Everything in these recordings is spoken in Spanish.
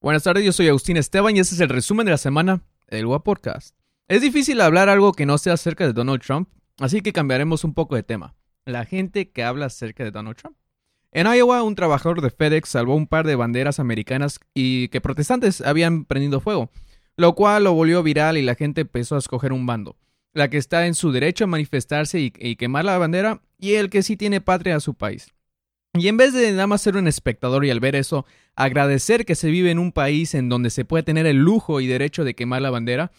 Buenas tardes, yo soy Agustín Esteban y este es el resumen de la semana del WA Podcast. Es difícil hablar algo que no sea acerca de Donald Trump, así que cambiaremos un poco de tema. La gente que habla acerca de Donald Trump. En Iowa, un trabajador de FedEx salvó un par de banderas americanas y que protestantes habían prendido fuego, lo cual lo volvió viral y la gente empezó a escoger un bando. La que está en su derecho a manifestarse y, y quemar la bandera y el que sí tiene patria a su país. Y en vez de nada más ser un espectador y al ver eso, agradecer que se vive en un país en donde se puede tener el lujo y derecho de quemar la bandera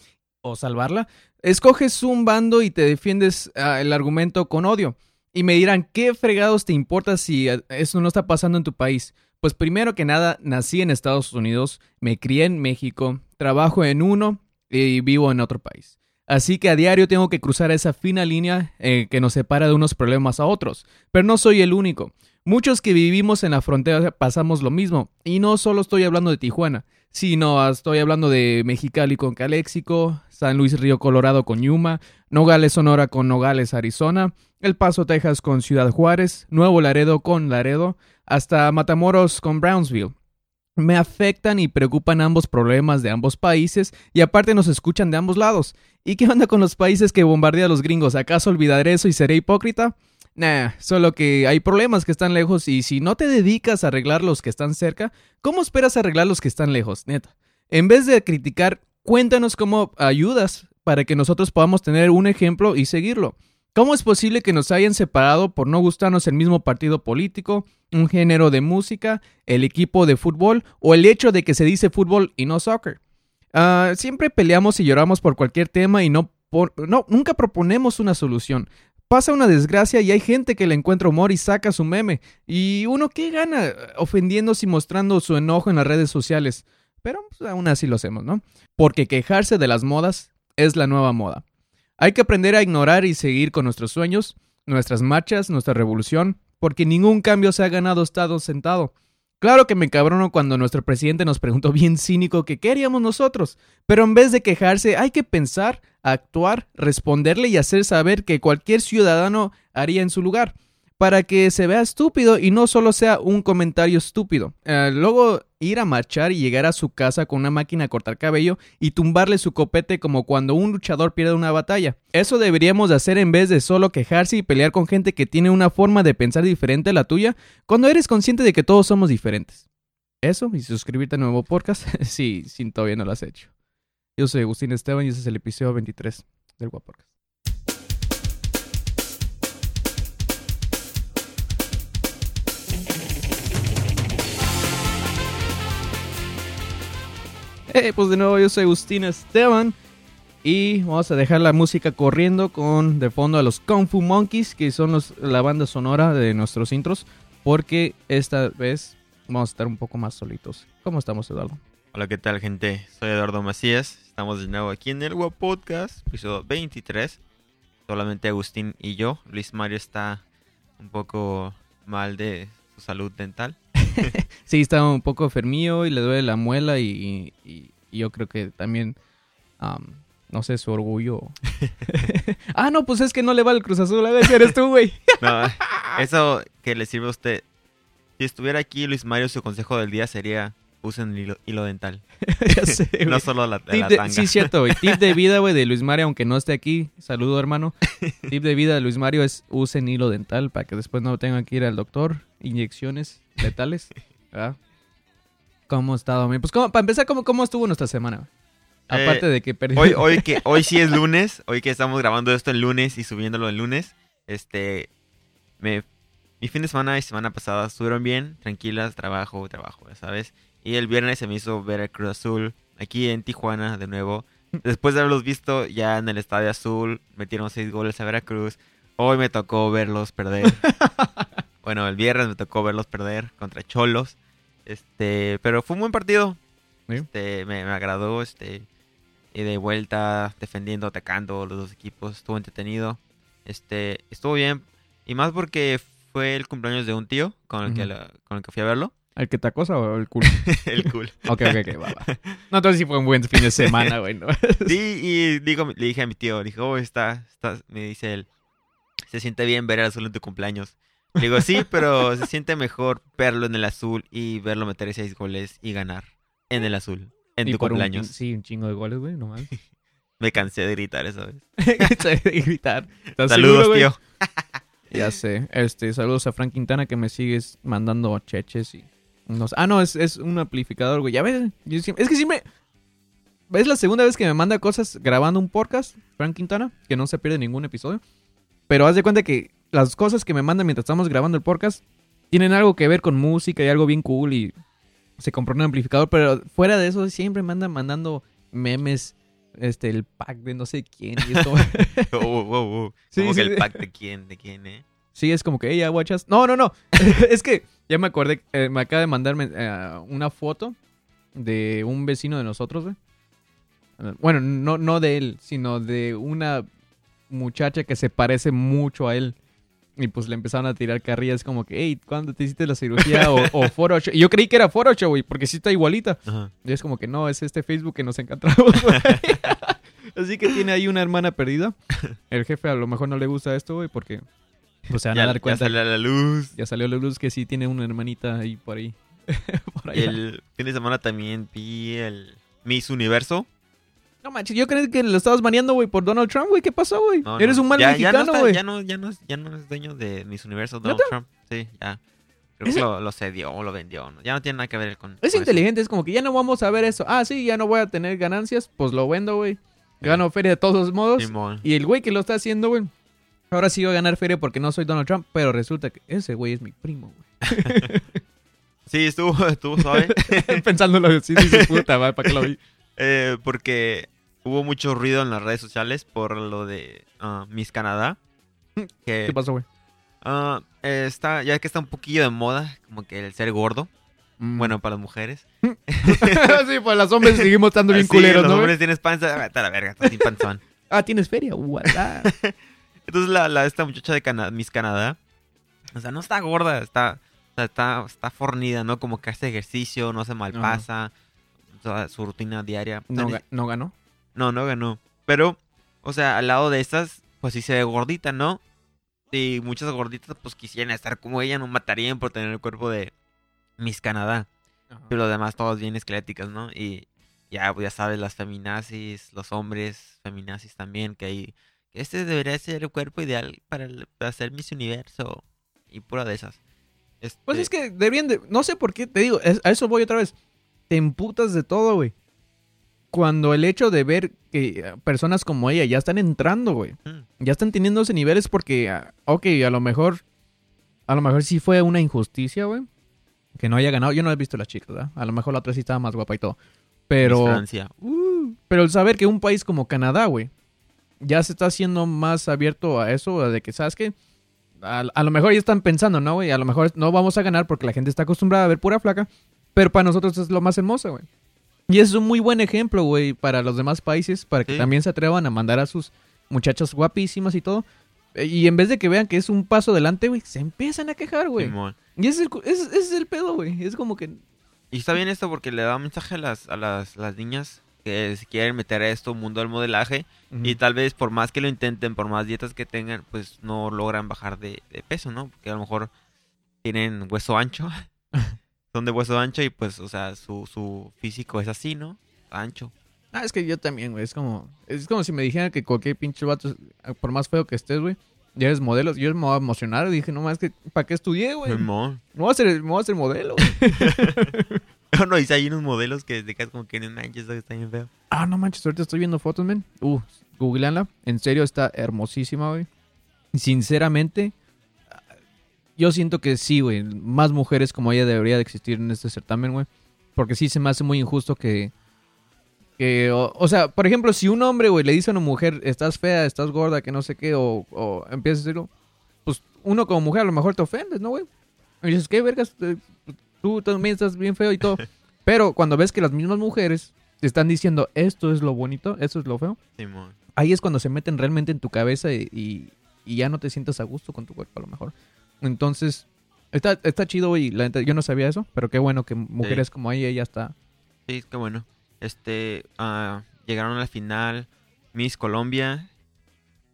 o salvarla, escoges un bando y te defiendes uh, el argumento con odio. Y me dirán, ¿qué fregados te importa si ah, eso no está pasando en tu país? Pues primero que nada, nací en Estados Unidos, me crié en México, trabajo en uno y vivo en otro país. Así que a diario tengo que cruzar esa fina línea eh, que nos separa de unos problemas a otros. Pero no soy el único. Muchos que vivimos en la frontera pasamos lo mismo. Y no solo estoy hablando de Tijuana, sino estoy hablando de Mexicali con Caléxico, San Luis Río Colorado con Yuma, Nogales Sonora con Nogales Arizona, El Paso Texas con Ciudad Juárez, Nuevo Laredo con Laredo, hasta Matamoros con Brownsville. Me afectan y preocupan ambos problemas de ambos países y aparte nos escuchan de ambos lados. ¿Y qué onda con los países que bombardean a los gringos? ¿Acaso olvidaré eso y seré hipócrita? Nah, solo que hay problemas que están lejos y si no te dedicas a arreglar los que están cerca, ¿cómo esperas arreglar los que están lejos? Neta. En vez de criticar, cuéntanos cómo ayudas para que nosotros podamos tener un ejemplo y seguirlo. ¿Cómo es posible que nos hayan separado por no gustarnos el mismo partido político, un género de música, el equipo de fútbol o el hecho de que se dice fútbol y no soccer? Uh, siempre peleamos y lloramos por cualquier tema y no, por, no nunca proponemos una solución pasa una desgracia y hay gente que le encuentra humor y saca su meme. Y uno, ¿qué gana ofendiéndose y mostrando su enojo en las redes sociales? Pero pues, aún así lo hacemos, ¿no? Porque quejarse de las modas es la nueva moda. Hay que aprender a ignorar y seguir con nuestros sueños, nuestras marchas, nuestra revolución, porque ningún cambio se ha ganado estado sentado. Claro que me cabrono cuando nuestro presidente nos preguntó bien cínico que qué haríamos nosotros, pero en vez de quejarse hay que pensar, actuar, responderle y hacer saber que cualquier ciudadano haría en su lugar, para que se vea estúpido y no solo sea un comentario estúpido. Eh, luego ir a marchar y llegar a su casa con una máquina a cortar cabello y tumbarle su copete como cuando un luchador pierde una batalla. Eso deberíamos de hacer en vez de solo quejarse y pelear con gente que tiene una forma de pensar diferente a la tuya cuando eres consciente de que todos somos diferentes. Eso y suscribirte al nuevo podcast si, si todavía no lo has hecho. Yo soy Agustín Esteban y ese es el episodio 23 del Guapodcast. Eh, pues de nuevo yo soy Agustín Esteban y vamos a dejar la música corriendo con de fondo a los Kung Fu Monkeys que son la banda sonora de nuestros intros porque esta vez vamos a estar un poco más solitos. ¿Cómo estamos Eduardo? Hola, ¿qué tal gente? Soy Eduardo Macías, estamos de nuevo aquí en el Web Podcast, episodio 23. Solamente Agustín y yo. Luis Mario está un poco mal de su salud dental. sí, está un poco enfermillo y le duele la muela y, y, y yo creo que también, um, no sé, su orgullo. ah, no, pues es que no le va el Cruz Azul, a ver si eres tú, güey. no, eso que le sirve a usted. Si estuviera aquí Luis Mario, su consejo del día sería usen hilo, hilo dental. ya sé, güey. no solo la, Tip la de- tanga. sí, cierto, güey. Tip de vida, güey, de Luis Mario, aunque no esté aquí. Saludo, hermano. Tip de vida de Luis Mario es usen hilo dental para que después no tengan que ir al doctor. Inyecciones letales. ¿verdad? ¿Cómo ha estado? Pues, ¿cómo- para empezar, ¿cómo, ¿cómo estuvo nuestra semana? güey? Eh, Aparte de que perdí. Hoy, hoy, que, hoy sí es lunes, hoy que estamos grabando esto el lunes y subiéndolo el lunes, este, me, mi fin de semana y semana pasada estuvieron bien, tranquilas, trabajo, trabajo, sabes. Y el viernes se me hizo ver el Cruz Azul aquí en Tijuana de nuevo. Después de haberlos visto ya en el Estadio Azul, metieron seis goles a Veracruz. Hoy me tocó verlos perder. bueno, el viernes me tocó verlos perder contra Cholos. Este, pero fue un buen partido. Sí. Este, me, me agradó, este, y de vuelta, defendiendo, atacando los dos equipos, estuvo entretenido. Este, estuvo bien. Y más porque fue el cumpleaños de un tío con el, que, la- con el que fui a verlo. ¿El que te acosa o el culo? el cool. ok, ok, ok, va, va. No, entonces sí fue un buen fin de semana, güey. ¿no? Sí, y digo, le dije a mi tío, dijo, oh, está, está, me dice él, se siente bien ver el azul en tu cumpleaños. Le digo, sí, pero se siente mejor verlo en el azul y verlo meter seis goles y ganar. en el azul. En Y tu un cumpleaños. sí, un chingo de goles, güey, no mames. Me cansé de gritar esa vez. de gritar. ¿Estás Saludos, seguro, tío. Ya sé. Este, saludos a Frank Quintana que me sigues mandando cheches y... no. Ah, no, es, es un amplificador, güey. Ya ves, yo siempre- es que siempre... Es la segunda vez que me manda cosas grabando un podcast, Frank Quintana, que no se pierde ningún episodio. Pero haz de cuenta que las cosas que me manda mientras estamos grabando el podcast tienen algo que ver con música y algo bien cool y se compró un amplificador, pero fuera de eso siempre me anda mandando memes, este, el pack de no sé quién. Y es como- Oh, oh, oh, oh. Sí, Como sí, que el pack de quién, de quién, eh. Sí, es como que, ella guachas. No, no, no. es que ya me acordé, eh, me acaba de mandarme eh, una foto de un vecino de nosotros, güey. Bueno, no, no de él, sino de una muchacha que se parece mucho a él. Y pues le empezaron a tirar carrillas como que, hey, ¿cuándo te hiciste la cirugía? o, o Photoshop. Y yo creí que era Photoshop, güey, porque sí está igualita. Ajá. Y es como que no, es este Facebook que nos encontramos, güey. Así que tiene ahí una hermana perdida. El jefe a lo mejor no le gusta esto, güey, porque pues se van Ya, a dar ya cuenta. sale a la luz. Ya salió la luz que sí tiene una hermanita ahí por ahí. por Y allá. el fin de semana también vi el Miss Universo. No manches, yo creí que lo estabas baneando, güey, por Donald Trump, güey. ¿Qué pasó, güey? No, Eres no. un mal ya, ya no mexicano, güey. ya, no, ya, no, ya no es dueño de Miss Universo, Donald. Trump. Sí, ya. Creo que lo, lo cedió o lo vendió. Ya no tiene nada que ver con. Es con eso. inteligente, es como que ya no vamos a ver eso. Ah, sí, ya no voy a tener ganancias, pues lo vendo, güey. Gano feria de todos modos. Simón. Y el güey que lo está haciendo, güey, ahora sí va a ganar feria porque no soy Donald Trump, pero resulta que ese güey es mi primo, güey. Sí, estuvo, estuvo suave. Pensándolo así, dice puta, ¿para qué lo vi? eh, porque hubo mucho ruido en las redes sociales por lo de ah, Miss Canadá. Que ¿Qué pasó, güey? eh, está, ya que está un poquillo de moda, como que el ser gordo. Mm. Bueno, para las mujeres. sí, pues los hombres seguimos estando bien Ah, sí, culeros, los ¿no? güey? hombres tienes panza. a la verga, estás sin panzón. Ah, tienes feria, guarda. Entonces la, la- esta muchacha de Cana- Miss Canadá, o sea, no está gorda, está, está, está fornida, ¿no? Como que hace ejercicio, no se malpasa, o sea, su rutina diaria. No, O sea, ga- no ganó. no, no ganó. Pero, o sea, al lado de estas, pues sí se ve gordita, ¿no? Y muchas gorditas, pues quisieran estar como ella, no matarían por tener el cuerpo de Miss Canadá. Pero lo demás, todas bien esqueléticas, ¿no? Y ya, pues ya sabes, las feminazis, los hombres feminazis también, que hay. Este debería ser el cuerpo ideal para, el- para hacer Miss Universo. Y pura de esas. Este, Pues es que deberían de... No sé por qué, te digo, es- a eso voy otra vez. Te emputas de todo, güey. Cuando el hecho de ver que eh, personas como ella ya están entrando, güey. mm, Ya están teniendo ese niveles porque, ah, ok, a lo mejor... A lo mejor sí fue una injusticia, güey. Que no haya ganado. Yo no he visto las chicas, ¿verdad? A lo mejor la otra sí estaba más guapa y todo. Pero... Francia. Uh, pero el saber que un país como Canadá, güey, ya se está haciendo más abierto a eso, de que, ¿sabes qué? A, a lo mejor ya están pensando, ¿no, güey? A lo mejor no vamos a ganar porque la gente está acostumbrada a ver pura flaca, pero para nosotros es lo más hermoso, güey. Y es un muy buen ejemplo, güey, para los demás países, para que Sí. también se atrevan a mandar a sus muchachas guapísimas y todo. Eh, Y en vez de que vean que es un paso adelante, güey, se empiezan a quejar, güey. Y ese es, es el pedo, güey. Es como que... Y está bien esto porque le da un mensaje a las, a las, las niñas que se quieren meter a esto, mundo del modelaje. Y tal vez por más que lo intenten, por más dietas que tengan, pues no logran bajar de, de peso, ¿no? Porque a lo mejor tienen hueso ancho. Son de hueso ancho y pues, o sea, su, su físico es así, ¿no? Ancho. Ah, es que yo también, güey. Es como, es como si me dijeran que cualquier pinche vato, por más feo que estés, güey, ya eres modelo. Yo me voy a emocionar. y Dije, no más que, ¿para qué estudié, güey? Simón. voy a hacer, me voy a hacer modelo. No, no, y hay unos modelos que te quedas como que no manches, está bien feo. ah, no manches, ahorita estoy viendo fotos, men. Uh, googleanla. En serio, está hermosísima, güey. Sinceramente, yo siento que sí, güey. Más mujeres como ella debería de existir en este certamen, güey. Porque sí se me hace muy injusto que... que o, o sea, por ejemplo, si un hombre, güey, le dice a una mujer, estás fea, estás gorda, que no sé qué, o, o empieza a decirlo, pues uno como mujer a lo mejor te ofendes, ¿no, güey? Y dices, ¿qué vergas? Tú también estás bien feo y todo. Pero cuando ves que las mismas mujeres te están diciendo, esto es lo bonito, esto es lo feo, Simón. ahí es cuando se meten realmente en tu cabeza y, y- y ya no te sientas a gusto con tu cuerpo a lo mejor. Entonces, está, está chido y la yo no sabía eso, pero qué bueno que mujeres como ella ya está. Sí, qué bueno. Este, ah, llegaron a la final Miss Colombia,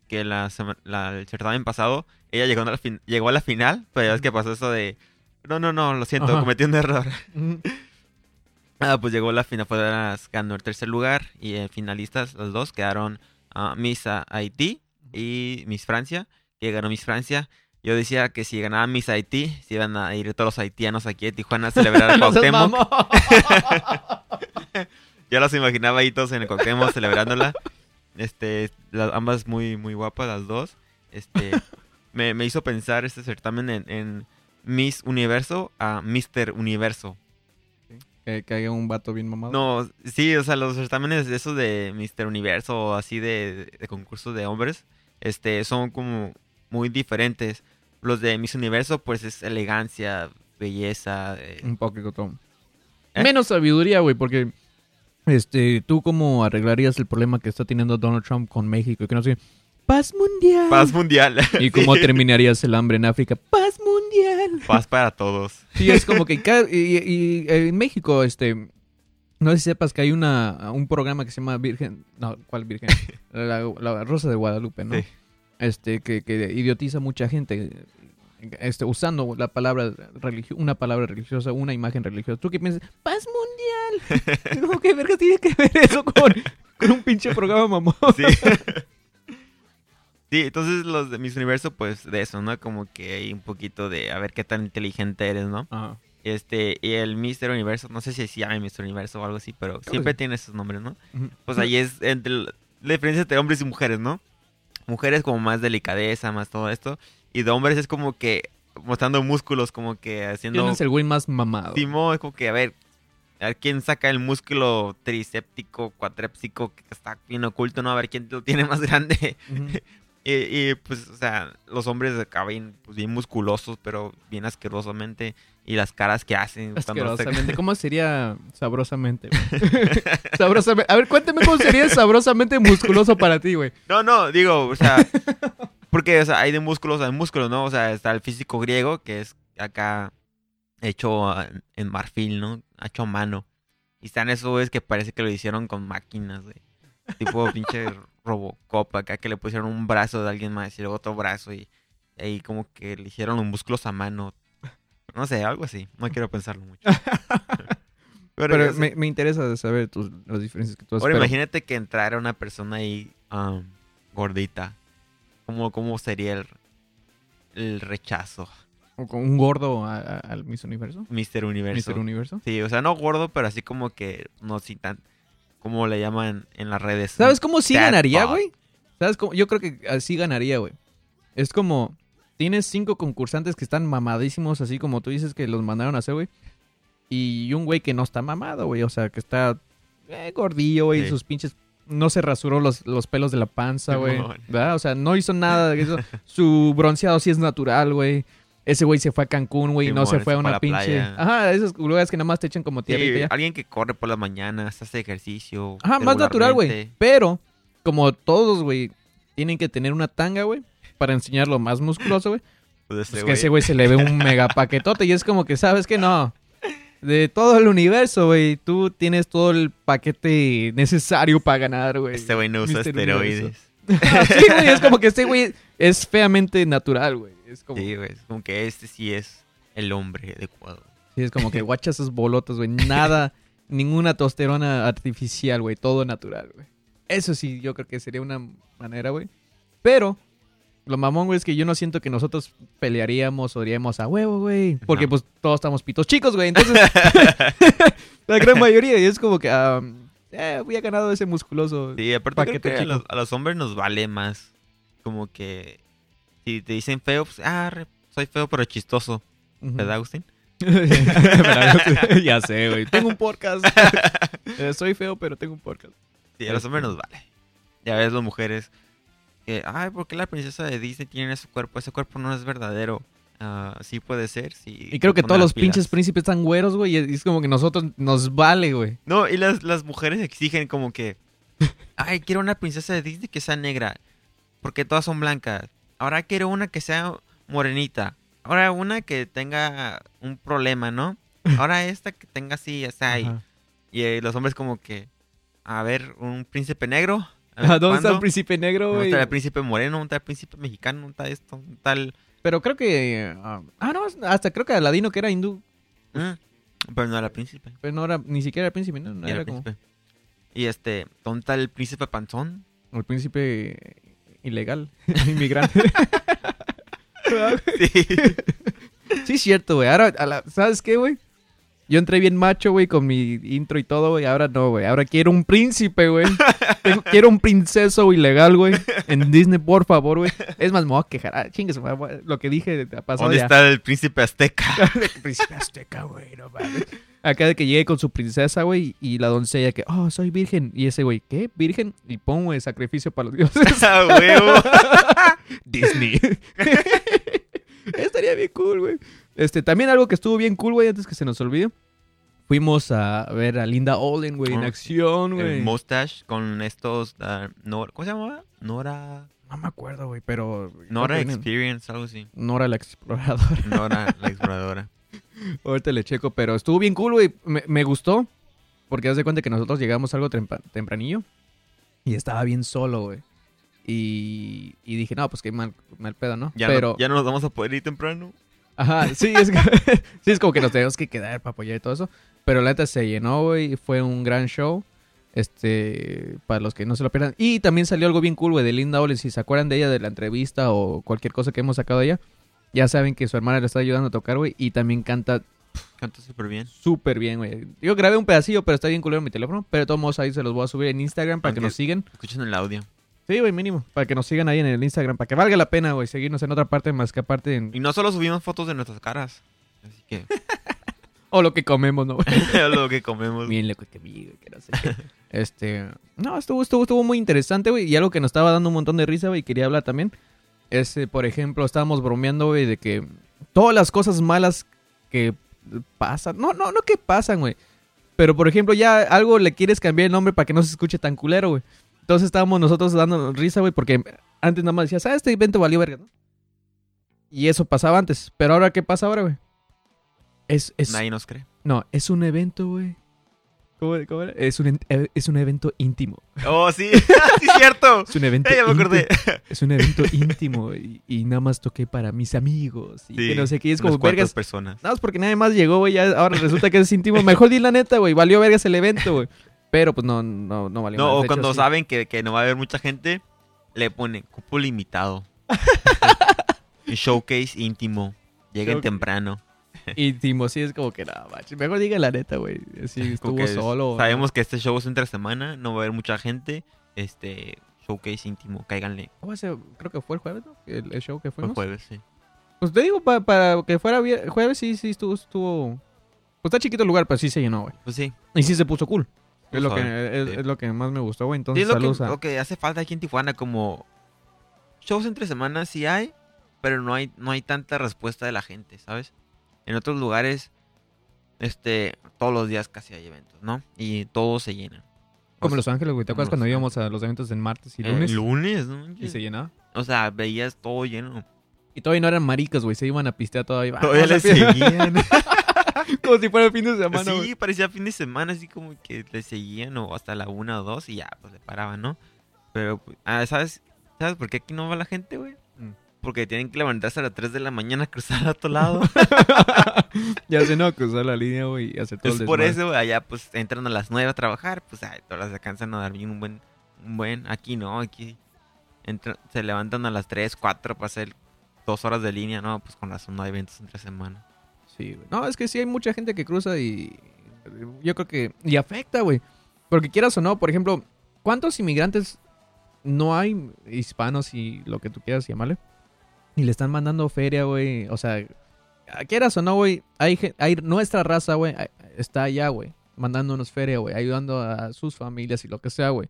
que la, la- el certamen pasado, ella llegó a la, fin- llegó a la final, pero ya ves que pasó eso de, no, no, no, lo siento, Ajá. cometí un error. Ah, pues llegó la final, fue las- ganó el tercer lugar y en finalistas los dos quedaron ah, Miss Haití y Miss Francia, que ganó Miss Francia. Yo decía que si ganaba Miss Haití, se iban a ir todos los haitianos aquí de Tijuana a celebrar el Cuauhtémoc. Ya los imaginaba ahí todos en el Cuauhtémoc celebrándola. Este, las- ambas muy, muy guapas las dos. Este, me, me hizo pensar este certamen en, en Miss Universo a Mister Universo. que, que haya un vato bien mamado. No, sí, o sea, los certámenes de esos de Mister Universo o así de, de concursos de hombres, este, son como muy diferentes. Los de Miss Universo, pues es elegancia, belleza. eh, Un poquito Tom. ¿Eh? Menos sabiduría, güey, porque este, tú cómo arreglarías el problema que está teniendo Donald Trump con México y que no sé, paz mundial. Paz mundial. ¿Y cómo Sí. terminarías el hambre en África? Paz mundial. Paz para todos. Sí, es como que y, y- y en México, este, no sé si sepas que hay una un programa que se llama Virgen, no, ¿cuál Virgen? La, la Rosa de Guadalupe, ¿no? Sí. Este, que, que idiotiza a mucha gente, este, usando la palabra religio, una palabra religiosa, una imagen religiosa. ¿Tú qué piensas? ¡Paz mundial! ¿Cómo que verga tiene que ver eso con, con un pinche programa mamón? Sí. Sí, entonces los de Miss Universo, pues de eso, ¿no? Como que hay un poquito de a ver qué tan inteligente eres, ¿no? Ajá. Este, y el Mister Universo, no sé si se llama Mister Universo o algo así, pero siempre sí. tiene esos nombres, ¿no? Pues ahí es entre la diferencia entre hombres y mujeres, ¿no? Mujeres como más delicadeza, más todo esto, y de hombres es como que mostrando músculos, como que haciendo... ¿Quién es el güey más mamado? Timo, es como que, a ver, a ver quién saca el músculo triséptico, cuatrépsico que está bien oculto, ¿no? A ver quién lo tiene más grande. Y, y, pues, o sea, los hombres acá bien, pues, bien musculosos, pero bien asquerosamente. Y las caras que hacen. cuando se- Asquerosamente. ¿Cómo sería sabrosamente? sabrosamente. A ver, cuéntame cómo sería sabrosamente musculoso para ti, güey. No, no, digo, o sea, porque o sea, hay de músculos a músculos, ¿no? O sea, está el físico griego, que es acá hecho en marfil, ¿no? Hecho a mano. Y están esos güeyes que parece que lo hicieron con máquinas, güey. Tipo pinche Robocop acá, que le pusieron un brazo de alguien más y luego otro brazo y ahí como que le hicieron los músculos a mano. No sé, algo así. No quiero pensarlo mucho. Pero, me, me interesa saber tus, las diferencias que tú haces. Ahora imagínate que entrara una persona ahí um, gordita. ¿Cómo, ¿Cómo sería el, el rechazo? o con un gordo al Miss Universo. Mister Universo. Mister Universo. Sí, o sea, no gordo, pero así como que no sí tan... Como le llaman en las redes. ¿Sabes cómo sí ganaría, güey? ¿Sabes cómo? Yo creo que así ganaría, güey. Es como... Tienes cinco concursantes que están mamadísimos, así como tú dices que los mandaron a hacer, güey. Y un güey que no está mamado, güey. O sea, que está eh, gordillo, güey. Sí. Sus pinches... No se rasuró los, los pelos de la panza, güey. ¿Verdad? O sea, no hizo nada de eso. Su bronceado sí es natural, güey. Ese güey se fue a Cancún, güey. no Simón, se fue a una pinche... playa. Ajá, esos lugares que nada más te echan como Sí, tierrita ya. alguien que corre por las mañanas, hace ejercicio. Ajá, más natural, güey. Pero, como todos, güey, tienen que tener una tanga, güey, para enseñarlo más musculoso, güey. Pues Es ese que ese güey se le ve un mega paquetote y es como que, ¿sabes que No. De todo el universo, güey, tú tienes todo el paquete necesario para ganar, güey. Este güey no usa esteroides. sí, güey, es como que este güey es feamente natural, güey. Es como, Sí, güey. es Como que este sí es el hombre adecuado. sí, es como que guacha esos bolotos, güey. Nada, ninguna tosterona artificial, güey. Todo natural, güey. Eso sí, yo creo que sería una manera, güey. Pero, lo mamón, güey, es que yo no siento que nosotros pelearíamos o diríamos a huevo, güey. Porque, No. pues, todos estamos pitos chicos, güey. Entonces, la gran mayoría. Y es como que, ah, eh, había ganado ese musculoso. Sí, aparte creo Paquete que a los, a los hombres nos vale más. Como que si te dicen feo, pues, ah, re- soy feo pero chistoso. Ujú. ¿Verdad, Agustín? ya sé, güey. Tengo un podcast. Eh, soy feo, pero tengo un podcast. Sí, a los hombres nos vale. Ya ves las mujeres que, ay, ¿por qué la princesa de Disney tiene ese cuerpo? Ese cuerpo no es verdadero. Ah, sí puede ser, sí. Y creo que todos los pinches príncipes están güeros, güey. Y es como que nosotros nos vale, güey. No, y las, las mujeres exigen como que, ay, quiero una princesa de Disney que sea negra, porque todas son blancas. Ahora quiero una que sea morenita. Ahora una que tenga un problema, ¿no? Ahora esta que tenga así, o sea, y, Ajá. y, eh, los hombres como que, a ver, un príncipe negro. A ver, ¿A ¿Dónde está el príncipe negro, ¿Dónde güey? está el príncipe moreno? ¿Dónde está el príncipe mexicano? ¿Dónde está esto? ¿Dónde está el...? Pero creo que... ah, ah, no, hasta creo que Aladino que era hindú. Mm. Pero no era príncipe. Pero no era, ni siquiera era príncipe, no, no era, era como príncipe. Y este, ¿dónde está el príncipe panzón? el príncipe ilegal, inmigrante. Sí. sí, es cierto, güey. Ahora, a la- ¿sabes qué, güey? Yo entré bien macho, güey, con mi intro y todo, güey. Ahora no, güey. Ahora quiero un príncipe, güey. Quiero un princeso ilegal, güey. En Disney, por favor, güey. Es más, me voy a quejar. Ah, chingue su madre, Lo que dije ha pasado ¿Dónde ya. está el príncipe azteca? príncipe azteca, güey, no mames. Acá de que llegue con su princesa, güey, y la doncella que, oh, soy virgen. Y ese güey, ¿qué? ¿Virgen? Y pongo el sacrificio para los dioses. ¡A huevo! Disney. Estaría bien cool, güey. Este, también algo que estuvo bien cool, güey, antes que se nos olvide. Fuimos a ver a Linda Olin, güey, en Ah, acción, güey. El mustache con estos... ah, Nora- ¿Cómo se llamaba? Nora... No me acuerdo, güey, pero... Nora Experience, algo así. Nora la exploradora. Nora la exploradora. Ahorita le checo, pero estuvo bien cool, güey. Me, me gustó. Porque haz de cuenta que nosotros llegamos algo tempranillo. Y estaba bien solo, güey. Y, y dije, no, pues qué mal, mal pedo, ¿no? Ya, pero, no, ya no nos vamos a poder ir temprano. Ajá, sí es, que- sí, es como que nos tenemos que quedar para apoyar y todo eso. Pero la neta se llenó, güey. Fue un gran show. Este, para los que no se lo pierdan. Y también salió algo bien cool, güey, de Linda Olin. Si se acuerdan de ella, de la entrevista o cualquier cosa que hemos sacado de ella, ya saben que su hermana le está ayudando a tocar, güey. Y también canta Canta súper bien. súper bien, güey. Yo grabé un pedacillo, pero está bien culero en mi teléfono. Pero de todos modos ahí se los voy a subir en Instagram para que nos sigan. Escuchen el audio. Sí, güey, mínimo. Para que nos sigan ahí en el Instagram. Para que valga la pena, güey, seguirnos en otra parte más que aparte en... Y no solo subimos fotos de nuestras caras. Así que... O lo que comemos, ¿no, güey? es lo que comemos. Bien loco que vi, güey, que no sé qué. Este... No, estuvo, estuvo, estuvo muy interesante, güey. Y algo que nos estaba dando un montón de risa, güey, y quería hablar también. Es, eh, por ejemplo, estábamos bromeando, güey, de que todas las cosas malas que pasan... No, no, no que pasan, güey. Pero, por ejemplo, ya algo le quieres cambiar el nombre para que no se escuche tan culero, güey. Entonces estábamos nosotros dando risa, güey, porque antes nada más decías, ah, este evento valió verga, ¿no? Y eso pasaba antes. Pero ahora, ¿qué pasa ahora, güey? Es, es, Nadie nos cree. no, es un evento, güey. ¿Cómo, cómo era? Es un, eh, es un evento íntimo. Oh, sí. sí, cierto. Es un evento Eh, ya me acordé. íntimo. Es un evento íntimo y, y nada más toqué para mis amigos. Y Sí, que no sé qué. Es como, vergas, personas. Nada más porque nadie más llegó, güey. Ahora resulta que es íntimo. Mejor di la neta, güey. Valió vergas el evento, güey. Pero pues no, no, no valió No, o cuando sí. saben que, que no va a haber mucha gente, le ponen cupo limitado. showcase íntimo. Lleguen temprano. Íntimo, sí, es como que nada, macho. Mejor diga la neta, güey. Como estuvo que solo. Sabemos que este show es entre semana, no va a haber mucha gente. Este showcase íntimo, cáiganle. Creo que fue el jueves, ¿no? El, el show que Fue fuimos. jueves, sí. Pues te digo, pa- para que fuera jueves, sí, sí, estuvo, estuvo... Pues está chiquito el lugar, pero sí se llenó, güey. Pues sí. Y sí se puso cool. Es lo, que, es, sí. es lo que más me gustó, güey. Sí, Entonces, es lo que, saludos a... lo que hace falta aquí en Tijuana, como shows entre semanas sí hay, pero no hay, no hay tanta respuesta de la gente, ¿sabes? En otros lugares, este, todos los días casi hay eventos, ¿no? Y todos se llenan. Como O Los Ángeles, güey. ¿Te acuerdas cuando íbamos a los eventos en martes y lunes? eh, lunes, ¿no? Y se llenaba. O sea, veías todo lleno. Y todavía no eran maricas, güey. Se iban a pistear todavía. Todavía le seguían. Como si fuera el fin de semana, sí, parecía fin de semana, así como que le seguían o hasta la una o dos y ya, pues le paraban, ¿no? Pero, pues, ah, ¿sabes? ¿Sabes por qué aquí no va la gente, güey? Mm. Porque tienen que levantarse a las 3 de la mañana a cruzar a otro lado. ya se no cruzar la línea, güey, y hacer todo es el por eso, güey, allá pues entran a las 9 a trabajar, pues ay, todas se cansan a dar bien un buen, un buen, aquí no, aquí entran- se levantan a las 3, 4 para hacer dos horas de línea, no, pues con razón no hay eventos entre semana. No, es que sí hay mucha gente que cruza y yo creo que y afecta, güey. Porque quieras o no, por ejemplo, ¿cuántos inmigrantes no hay hispanos y lo que tú quieras llamarle? Y le están mandando feria, güey. O sea, quieras o no, güey, hay, hay nuestra raza, güey, está allá, güey, mandándonos feria, güey, ayudando a sus familias y lo que sea, güey.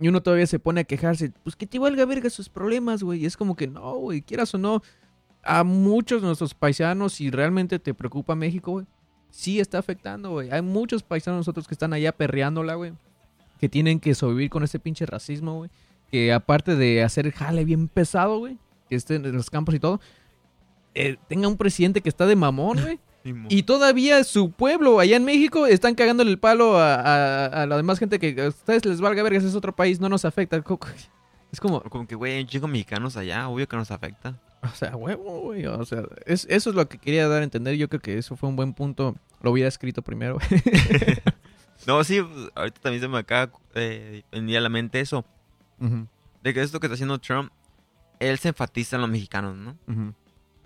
Y uno todavía se pone a quejarse, pues que te valga verga sus problemas, güey. Y es como que no, güey, quieras o no, a muchos de nuestros paisanos, si realmente te preocupa México, güey, sí está afectando, güey. Hay muchos paisanos nosotros que están allá perreándola, güey. Que tienen que sobrevivir con ese pinche racismo, güey. Que aparte de hacer jale bien pesado, güey, que estén en los campos y todo, eh, tenga un presidente que está de mamón, güey. Y todavía su pueblo allá en México están cagándole el palo a, a- a la demás gente que a ustedes les valga verga, ese es otro país, no nos afecta. Es como, Como que, güey, hay un chico mexicanos allá, obvio que nos afecta. o sea, huevo, güey. O sea, es- eso es lo que quería dar a entender. Yo creo que eso fue un buen punto Lo hubiera escrito primero. No, sí, ahorita también se me acaba eh, venir a la mente eso. De que esto que está haciendo Trump, él se enfatiza en los mexicanos, ¿no?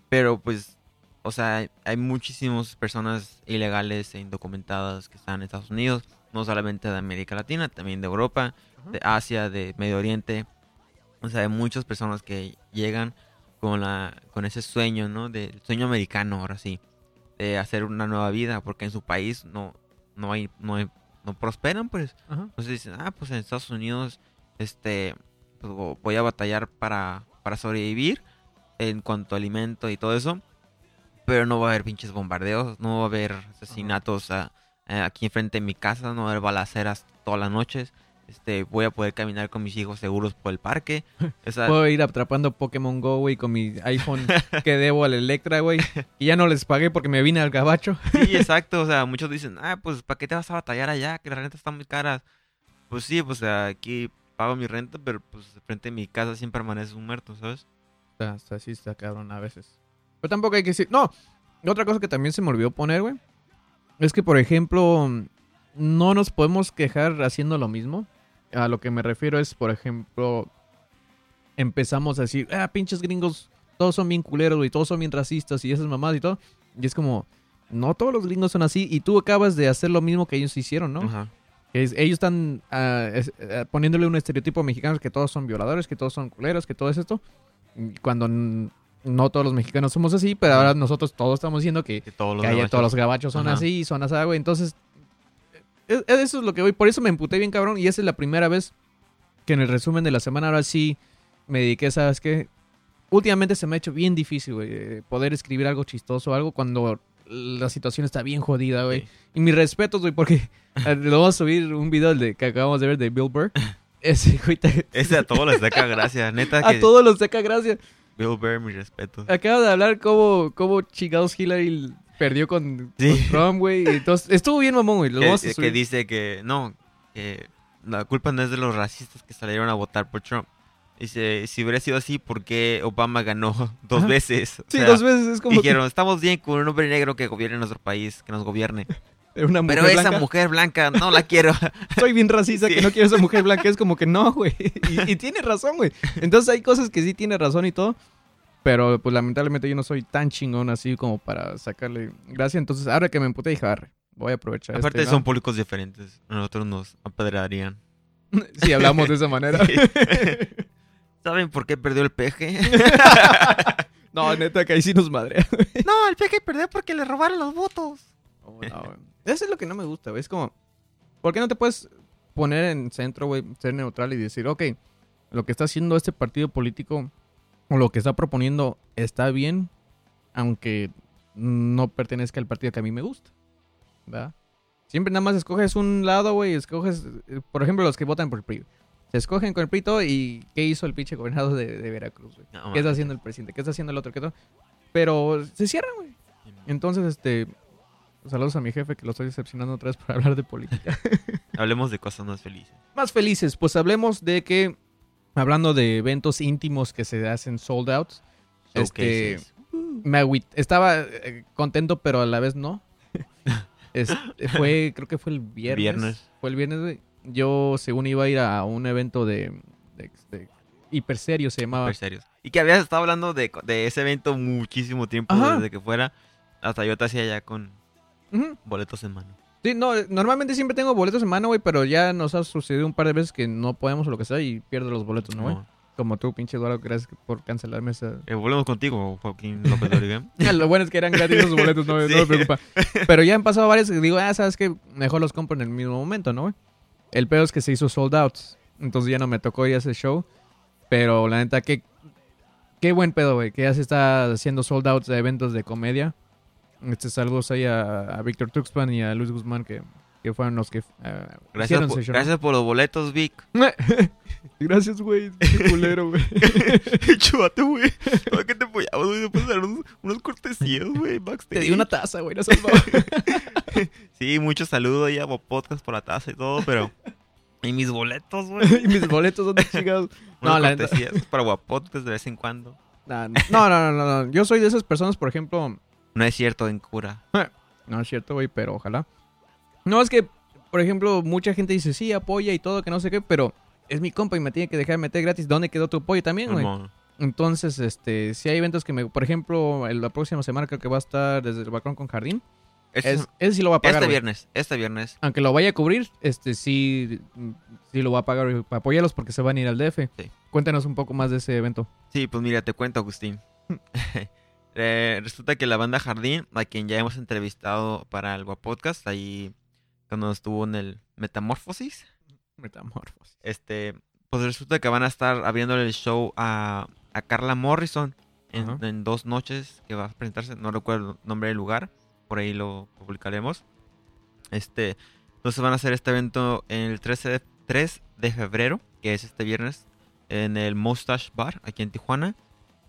Pero pues, o sea, hay- muchísimas personas ilegales e indocumentadas que están en Estados Unidos, no solamente de América Latina, también de Europa, de Asia, de Medio Oriente. O sea, hay muchas personas que llegan con la con ese sueño, ¿no? Del sueño americano, ahora sí, de hacer una nueva vida, porque en su país no no hay no hay- no prosperan, pues. Ajá. Entonces dicen, ah, pues en Estados Unidos, este, pues, vo- voy a batallar para, para sobrevivir en cuanto a alimento y todo eso. Pero no va a haber pinches bombardeos, no va a haber asesinatos a- a- aquí enfrente de mi casa, no va a haber balaceras todas las noches. Este, voy a poder caminar con mis hijos seguros por el parque. O sea, Puedo ir atrapando Pokémon Go, güey, con mi iPhone que debo al Electra, güey. Y ya no les pagué porque me vine al gabacho. Sí, exacto. O sea, muchos dicen, ah, pues, ¿para qué te vas a batallar allá? Que la renta está muy cara. Pues sí, pues aquí pago mi renta, pero pues frente a mi casa siempre amanece un muerto, ¿sabes? Está, está así, está cabrón a veces. Pero tampoco hay que decir... No, otra cosa que también se me olvidó poner, güey. Es que, por ejemplo, no nos podemos quejar haciendo lo mismo. A lo que me refiero es, por ejemplo, empezamos a decir, ah, pinches gringos, todos son bien culeros, güey, todos son bien racistas y esas mamadas y todo. Y es como, no todos los gringos son así y tú acabas de hacer lo mismo que ellos hicieron, ¿no? Ajá. Es- ellos están ah, es- ah, poniéndole un estereotipo a mexicanos que todos son violadores, que todos son culeros, que todo es esto. y Cuando no todos los mexicanos somos así, pero ahora nosotros todos estamos diciendo que, Que todos los que gabachos- todos los gabachos son Ajá. así y son así, güey. Entonces, eso es lo que voy. Por eso me emputé bien cabrón y esa es la primera vez que en el resumen de la semana ahora sí me dediqué, ¿sabes qué? Últimamente se me ha hecho bien difícil, güey, eh, poder escribir algo chistoso algo cuando la situación está bien jodida, güey. Sí. Y mis respetos, güey, porque eh, le vamos a subir un video de, que acabamos de ver de Bill Burr. Ese, güey, te- Ese a todos les saca gracia. Neta a que todos los saca gracia. Bill Burr, mi respeto. Acaba de hablar cómo, cómo chingados Hillary perdió con, Sí. con Trump, güey. y Entonces, estuvo bien mamón, güey. Lo Que, que dice que no, que la culpa no es de los racistas que salieron a votar por Trump. Dice, si hubiera sido así, ¿por qué Obama ganó dos Ajá. veces? O Sí, sea, dos veces es como Dijeron, estamos bien con un hombre negro que gobierne nuestro país, que nos gobierne. que una mujer Pero esa blanca. mujer blanca no la quiero. Soy bien racista Sí. que no quiero esa mujer blanca. Es como que no, güey. Y, y tiene razón, güey. Entonces hay cosas que sí tiene razón y todo. Pero pues lamentablemente yo no soy tan chingón así como para sacarle gracia. Entonces ahora que me emputé dije, arre, voy a aprovechar. Aparte este, son ¿no? públicos diferentes. Nosotros nos apedrearían. Si hablamos de esa manera. Sí. ¿Saben por qué perdió el peje? no, neta, que ahí sí nos madrea. no, el peje perdió porque le robaron los votos. Oh, no. Eso es lo que no me gusta, güey. Es como, ¿por qué no te puedes poner en centro, güey, ser neutral y decir, ok, lo que está haciendo este partido político lo que está proponiendo está bien, aunque no pertenezca al partido que a mí me gusta, ¿verdad? Siempre nada más escoges un lado, güey, escoges, por ejemplo, los que votan por el PRI. Se escogen con el PRI todo y ¿qué hizo el pinche gobernador de, de Veracruz, güey? No, ¿Qué está haciendo el presidente? ¿Qué está haciendo el otro? ¿Qué? Pero se cierran, güey. Entonces, este. Saludos a mi jefe que lo estoy decepcionando otra vez por hablar de política. Hablemos de cosas más felices. Más felices, pues hablemos de que. Hablando de eventos íntimos que se hacen sold out. Este. Showcases. Me Estaba eh, contento, pero a la vez no. Es- fue, creo que fue el viernes. Viernes. Fue el viernes, güey. Yo, según iba a ir a un evento de. de, de hiper serio se llamaba. Y que habías estado hablando de, de ese evento muchísimo tiempo Ajá. desde que fuera. Hasta yo te hacía ya con boletos en mano. Sí, no, normalmente siempre tengo boletos en mano, güey, pero ya nos ha sucedido un par de veces que no podemos o lo que sea y pierdo los boletos, ¿no, güey? No. Como tú, pinche Eduardo, gracias por cancelarme esa... Eh, volvemos contigo, Joaquín López Dóriga. lo bueno es que eran gratis los boletos, no, Sí. no me preocupa. Pero ya han pasado varios que digo, ah, sabes que mejor los compro en el mismo momento, ¿no, güey? El peor es que se hizo sold out, entonces ya no me tocó ir a ese show. Pero la neta, qué, qué buen pedo, güey, que ya se está haciendo sold out de eventos de comedia. Este, saludos ahí a, a Víctor Tuxpan y a Luis Guzmán, que, que fueron los que eh, Gracias, por, gracias por los boletos, Vic. Gracias, güey. Qué culero, güey. Chuvate, güey. ¿Para qué te apoyamos, güey? Después dar unos, unos cortesías, güey. Te di una taza, güey. No. Sí, mucho saludo ahí a podcast por la taza y todo, pero... Y mis boletos, güey. y mis boletos son de chingados. No, la neta. cortesías para Guapodcast de vez en cuando. No, no, no, no, no. Yo soy de esas personas, por ejemplo. No es cierto, en cura. No es cierto, güey, pero ojalá. No, es que, por ejemplo, mucha gente dice, sí, apoya y todo, que no sé qué, pero es mi compa y me tiene que dejar meter gratis. ¿Dónde quedó tu apoyo también, güey? Entonces, este, si hay eventos que me, por ejemplo, la próxima semana creo que va a estar desde el balcón con jardín. Este, Es, ese sí lo va a pagar. este viernes, este viernes. Aunque lo vaya a cubrir, este sí, sí lo va a pagar apoyarlos porque se van a ir al DF. Sí. Cuéntanos un poco más de ese evento. Sí, pues mira, te cuento, Agustín. Eh, resulta que la banda Jardín, a quien ya hemos entrevistado para el Podcast, ahí cuando estuvo en el Metamorfosis, Metamorfosis. este, pues resulta que van a estar abriéndole el show a, a Carla Morrison en, dos noches que va a presentarse, no recuerdo el nombre del lugar, por ahí lo publicaremos. Este, entonces van a hacer este evento el 13 de, 3 de febrero, que es este viernes, en el Mustache Bar, aquí en Tijuana.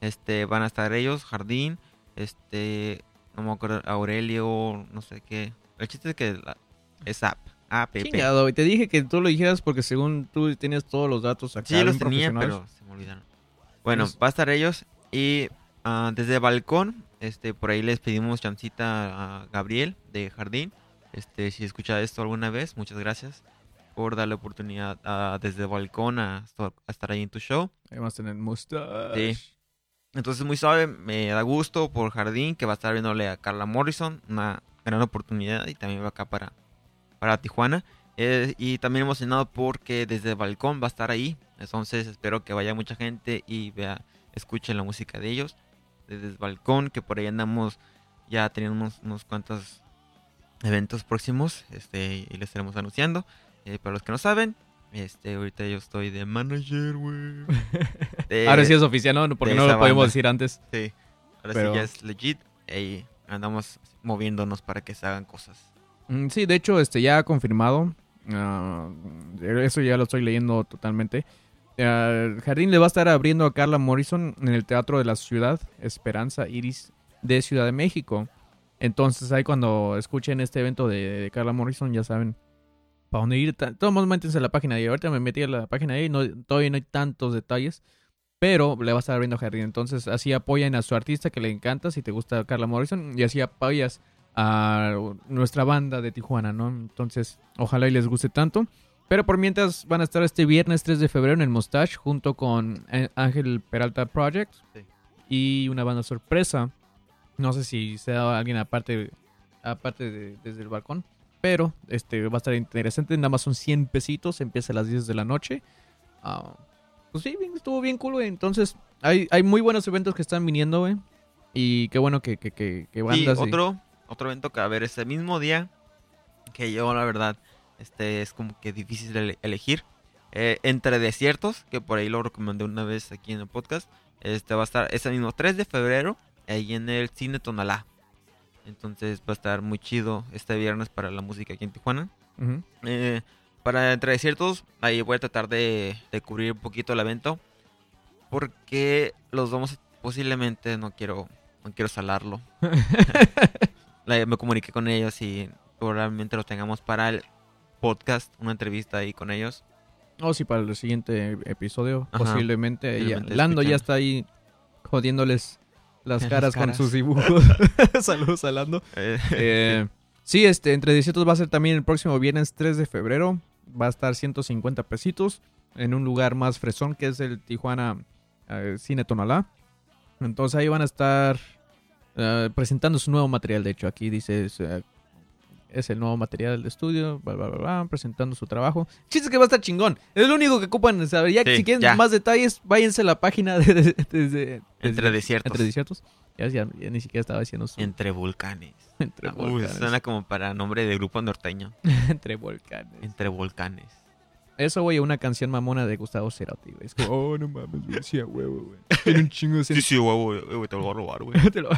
Este, van a estar ellos, Jardín, este, no me acuerdo, Aurelio, no sé qué. El chiste es que la- es app, app. Chingado, y te dije que tú lo dijeras porque según tú tienes todos los datos acá. Sí, los tenía, pero se me olvidaron. Bueno, Es- va a estar ellos y ah, desde el balcón, este, por ahí les pedimos chancita a Gabriel de Jardín. Este, si escucha esto alguna vez, muchas gracias por darle oportunidad a- desde el balcón a, estar ahí en tu show. Ahí vas a tener mustache. Sí. Entonces, muy suave, me da gusto por Jardín, que va a estar viéndole a Carla Morrison, una gran oportunidad, y también va acá para, para Tijuana. Eh, y también emocionado porque desde el balcón va a estar ahí, entonces espero que vaya mucha gente y vea, escuchen la música de ellos. Desde el balcón, que por ahí andamos ya teniendo unos, unos cuantos eventos próximos, este, y les estaremos anunciando. Eh, para los que no saben, este, ahorita yo estoy de manager, güey. Ahora sí es oficial, ¿no? Porque no lo podemos banda. decir antes. Sí, ahora Pero- sí ya es legit y andamos moviéndonos para que se hagan cosas. Mm, Sí, de hecho, este ya ha confirmado. ah, eso ya lo estoy leyendo totalmente. Ah, Jardín le va a estar abriendo a Carla Morrison en el Teatro de la Ciudad Esperanza Iris de Ciudad de México. Entonces ahí cuando escuchen este evento de, de Carla Morrison ya saben para dónde ir. Todos métanse a la página y ahorita me metí a la página ahí, no, todavía no hay tantos detalles. Pero le va a estar abriendo a Jardín. Entonces así apoyan a su artista que le encanta si te gusta Carla Morrison. Y así apoyas a nuestra banda de Tijuana, ¿no? Entonces, ojalá y les guste tanto. Pero por mientras van a estar este viernes 3 de febrero en el Mustache junto con eh, Ángel Peralta Project Sí. y una banda sorpresa. No sé si sea alguien aparte aparte de- desde el balcón, pero este va a estar interesante. Nada más son 100 pesitos, empieza a las 10 de la noche. Ah, pues sí, bien, estuvo bien cool, güey. Entonces, hay, hay muy buenos eventos que están viniendo, güey. Y qué bueno que, que, que, que Y bandas. otro, otro evento que a haber ese mismo día, que yo la verdad, este es como que difícil ele- elegir. Eh, Entre Desiertos, que por ahí lo recomendé una vez aquí en el podcast. Este va a estar ese mismo 3 de febrero, ahí en el Cine Tonalá. Entonces va a estar muy chido este viernes para la música aquí en Tijuana. Eh, para Entre Desiertos, ahí voy a tratar de, de cubrir un poquito el evento. Porque los vamos, posiblemente, no quiero, no quiero salarlo. La- me comuniqué con ellos y probablemente lo tengamos para el podcast, una entrevista ahí con ellos. Oh, sí, para el siguiente episodio, Ajá, posiblemente. Ya- posiblemente Lando ya está ahí jodiéndoles las Las caras, con sus dibujos. Saludos a Lando. Eh, sí, este, entre 18 va a ser también el próximo viernes 3 de febrero. Va a estar 150 pesitos en un lugar más fresón que es el Tijuana eh, Cine Tonalá. Entonces ahí van a estar eh, presentando su nuevo material. De hecho, aquí dice es, eh, el nuevo material de estudio, bla, bla, bla, bla, presentando su trabajo. Chiste que va a estar chingón. Es lo único que ocupan saber. Ya, Sí, si quieren ya. más detalles, váyanse a la página de, de- de- de- de- Entre Desiertos. entre desiertos. Ya, ya- ya ni siquiera estaba diciendo su Entre volcanes. entre Uy, volcanes. suena como para nombre de grupo norteño. entre volcanes. Entre volcanes. Eso, güey, una canción mamona de Gustavo Cerati, güey. Es como, oh, no mames, güey, sí, a huevo, güey. Tiene un chingo de Sí, sí, huevo, güey, te lo voy a robar, güey. Te lo-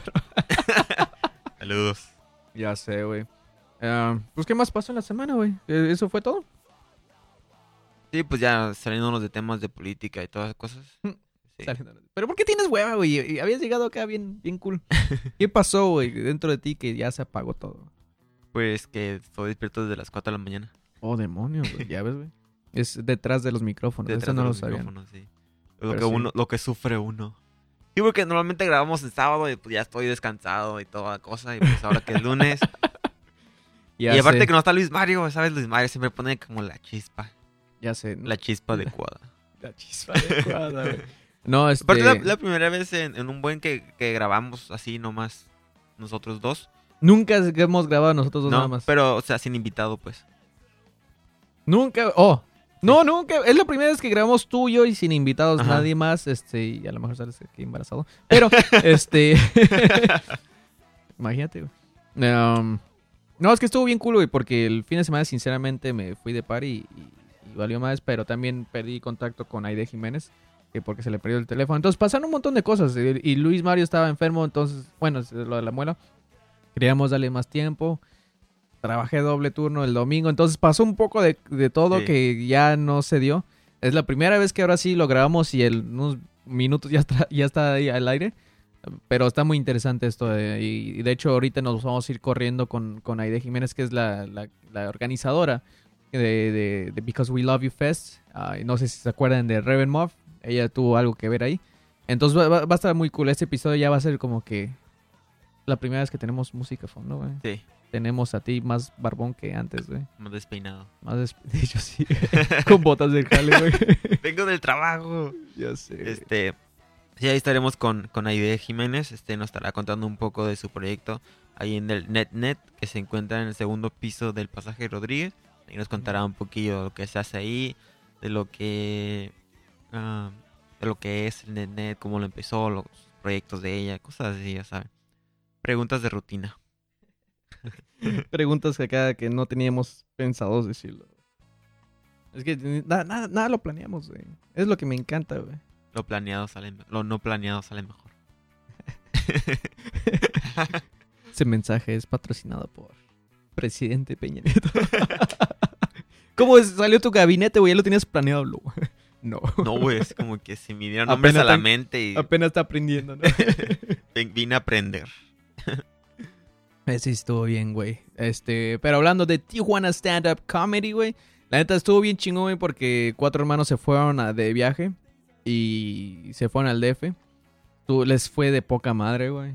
Saludos. Ya sé, güey. Ah, pues, ¿qué más pasó en la semana, güey? Eh, ¿Eso fue todo? Sí, pues ya saliéndonos de temas de política y todas las cosas. Sí. Pero ¿por qué tienes hueva, güey? Habías llegado acá bien, bien cool. ¿Qué pasó, güey, dentro de ti que ya se apagó todo? Pues que estoy despierto desde las 4 de la mañana. Oh, demonios, güey. Ya ves, güey. Es detrás de los micrófonos. Detrás Eso no de lo los sabían. micrófonos, sí. Lo Pero que, sí. uno, lo que sufre uno. Sí, porque normalmente grabamos el sábado y pues ya estoy descansado y toda cosa. Y pues ahora que es lunes, y aparte sé, que no está Luis Mario, ¿sabes? Luis Mario siempre pone como la chispa. ya sé. La chispa adecuada. La chispa adecuada, güey. No, este... Aparte, la, la primera vez en, en un buen que, que grabamos así nomás nosotros dos. Nunca hemos grabado nosotros dos No, nada más. pero, o sea, sin invitado, pues. Nunca, oh. No, nunca. Es la primera vez que grabamos tú y yo y sin invitados, Ajá. nadie más. Este, y a lo mejor sales aquí embarazado. Pero, este. Imagínate, güey. Um, no, es que estuvo bien cool, güey, porque el fin de semana, sinceramente, me fui de party y, y valió más, pero también perdí contacto con Aide Jiménez. que porque se le perdió el teléfono. Entonces pasaron un montón de cosas. Y, y Luis Mario estaba enfermo, entonces, bueno, lo de la muela. Queríamos darle más tiempo. Trabajé doble turno el domingo, entonces pasó un poco de, de todo Sí. que ya no se dio. Es la primera vez que ahora sí lo grabamos y en unos minutos ya ya está ahí al aire. Pero está muy interesante esto. eh, y, de hecho, ahorita nos vamos a ir corriendo con, con Aide Jiménez, que es la, la- la organizadora de, de- de Because We Love You Fest. Y no sé si se acuerdan de Reven Muff. Ella tuvo algo que ver ahí. Entonces va, va- va a estar muy cool. Este episodio ya va a ser como que la primera vez que tenemos música de fondo, güey. Sí, Tenemos a ti más barbón que antes, güey. más despeinado. Más des- de hecho, sí. con botas del jale, güey. Vengo del trabajo. ya sé. Este, sí, ahí estaremos con, con Aide Jiménez. Este nos estará contando un poco de su proyecto ahí en el NetNet, que se encuentra en el segundo piso del pasaje Rodríguez. Y nos contará un poquillo de lo que se hace ahí, de lo que ah, de lo que es el NetNet, cómo lo empezó, los proyectos de ella, cosas así, ya saben. Preguntas de rutina. Preguntas que acá que no teníamos pensados decirlo. Es que nada, nada, nada lo planeamos, güey. Es lo que me encanta, güey. Lo planeado sale, lo no planeado sale mejor. Ese mensaje es patrocinado por Presidente Peña Nieto. ¿Cómo es- salió tu gabinete, güey? ¿Ya lo tenías planeado, Lu? No. No, güey, es como que se me dieron nombres Apenas a la mente y Apenas está aprendiendo, ¿no? vin- vine a aprender. Sí, estuvo bien, güey. Este, pero hablando de Tijuana Stand Up Comedy, güey. La neta estuvo bien chingón, güey, porque cuatro hermanos se fueron a- de viaje y se fueron al DF. Tú, les fue de poca madre, güey.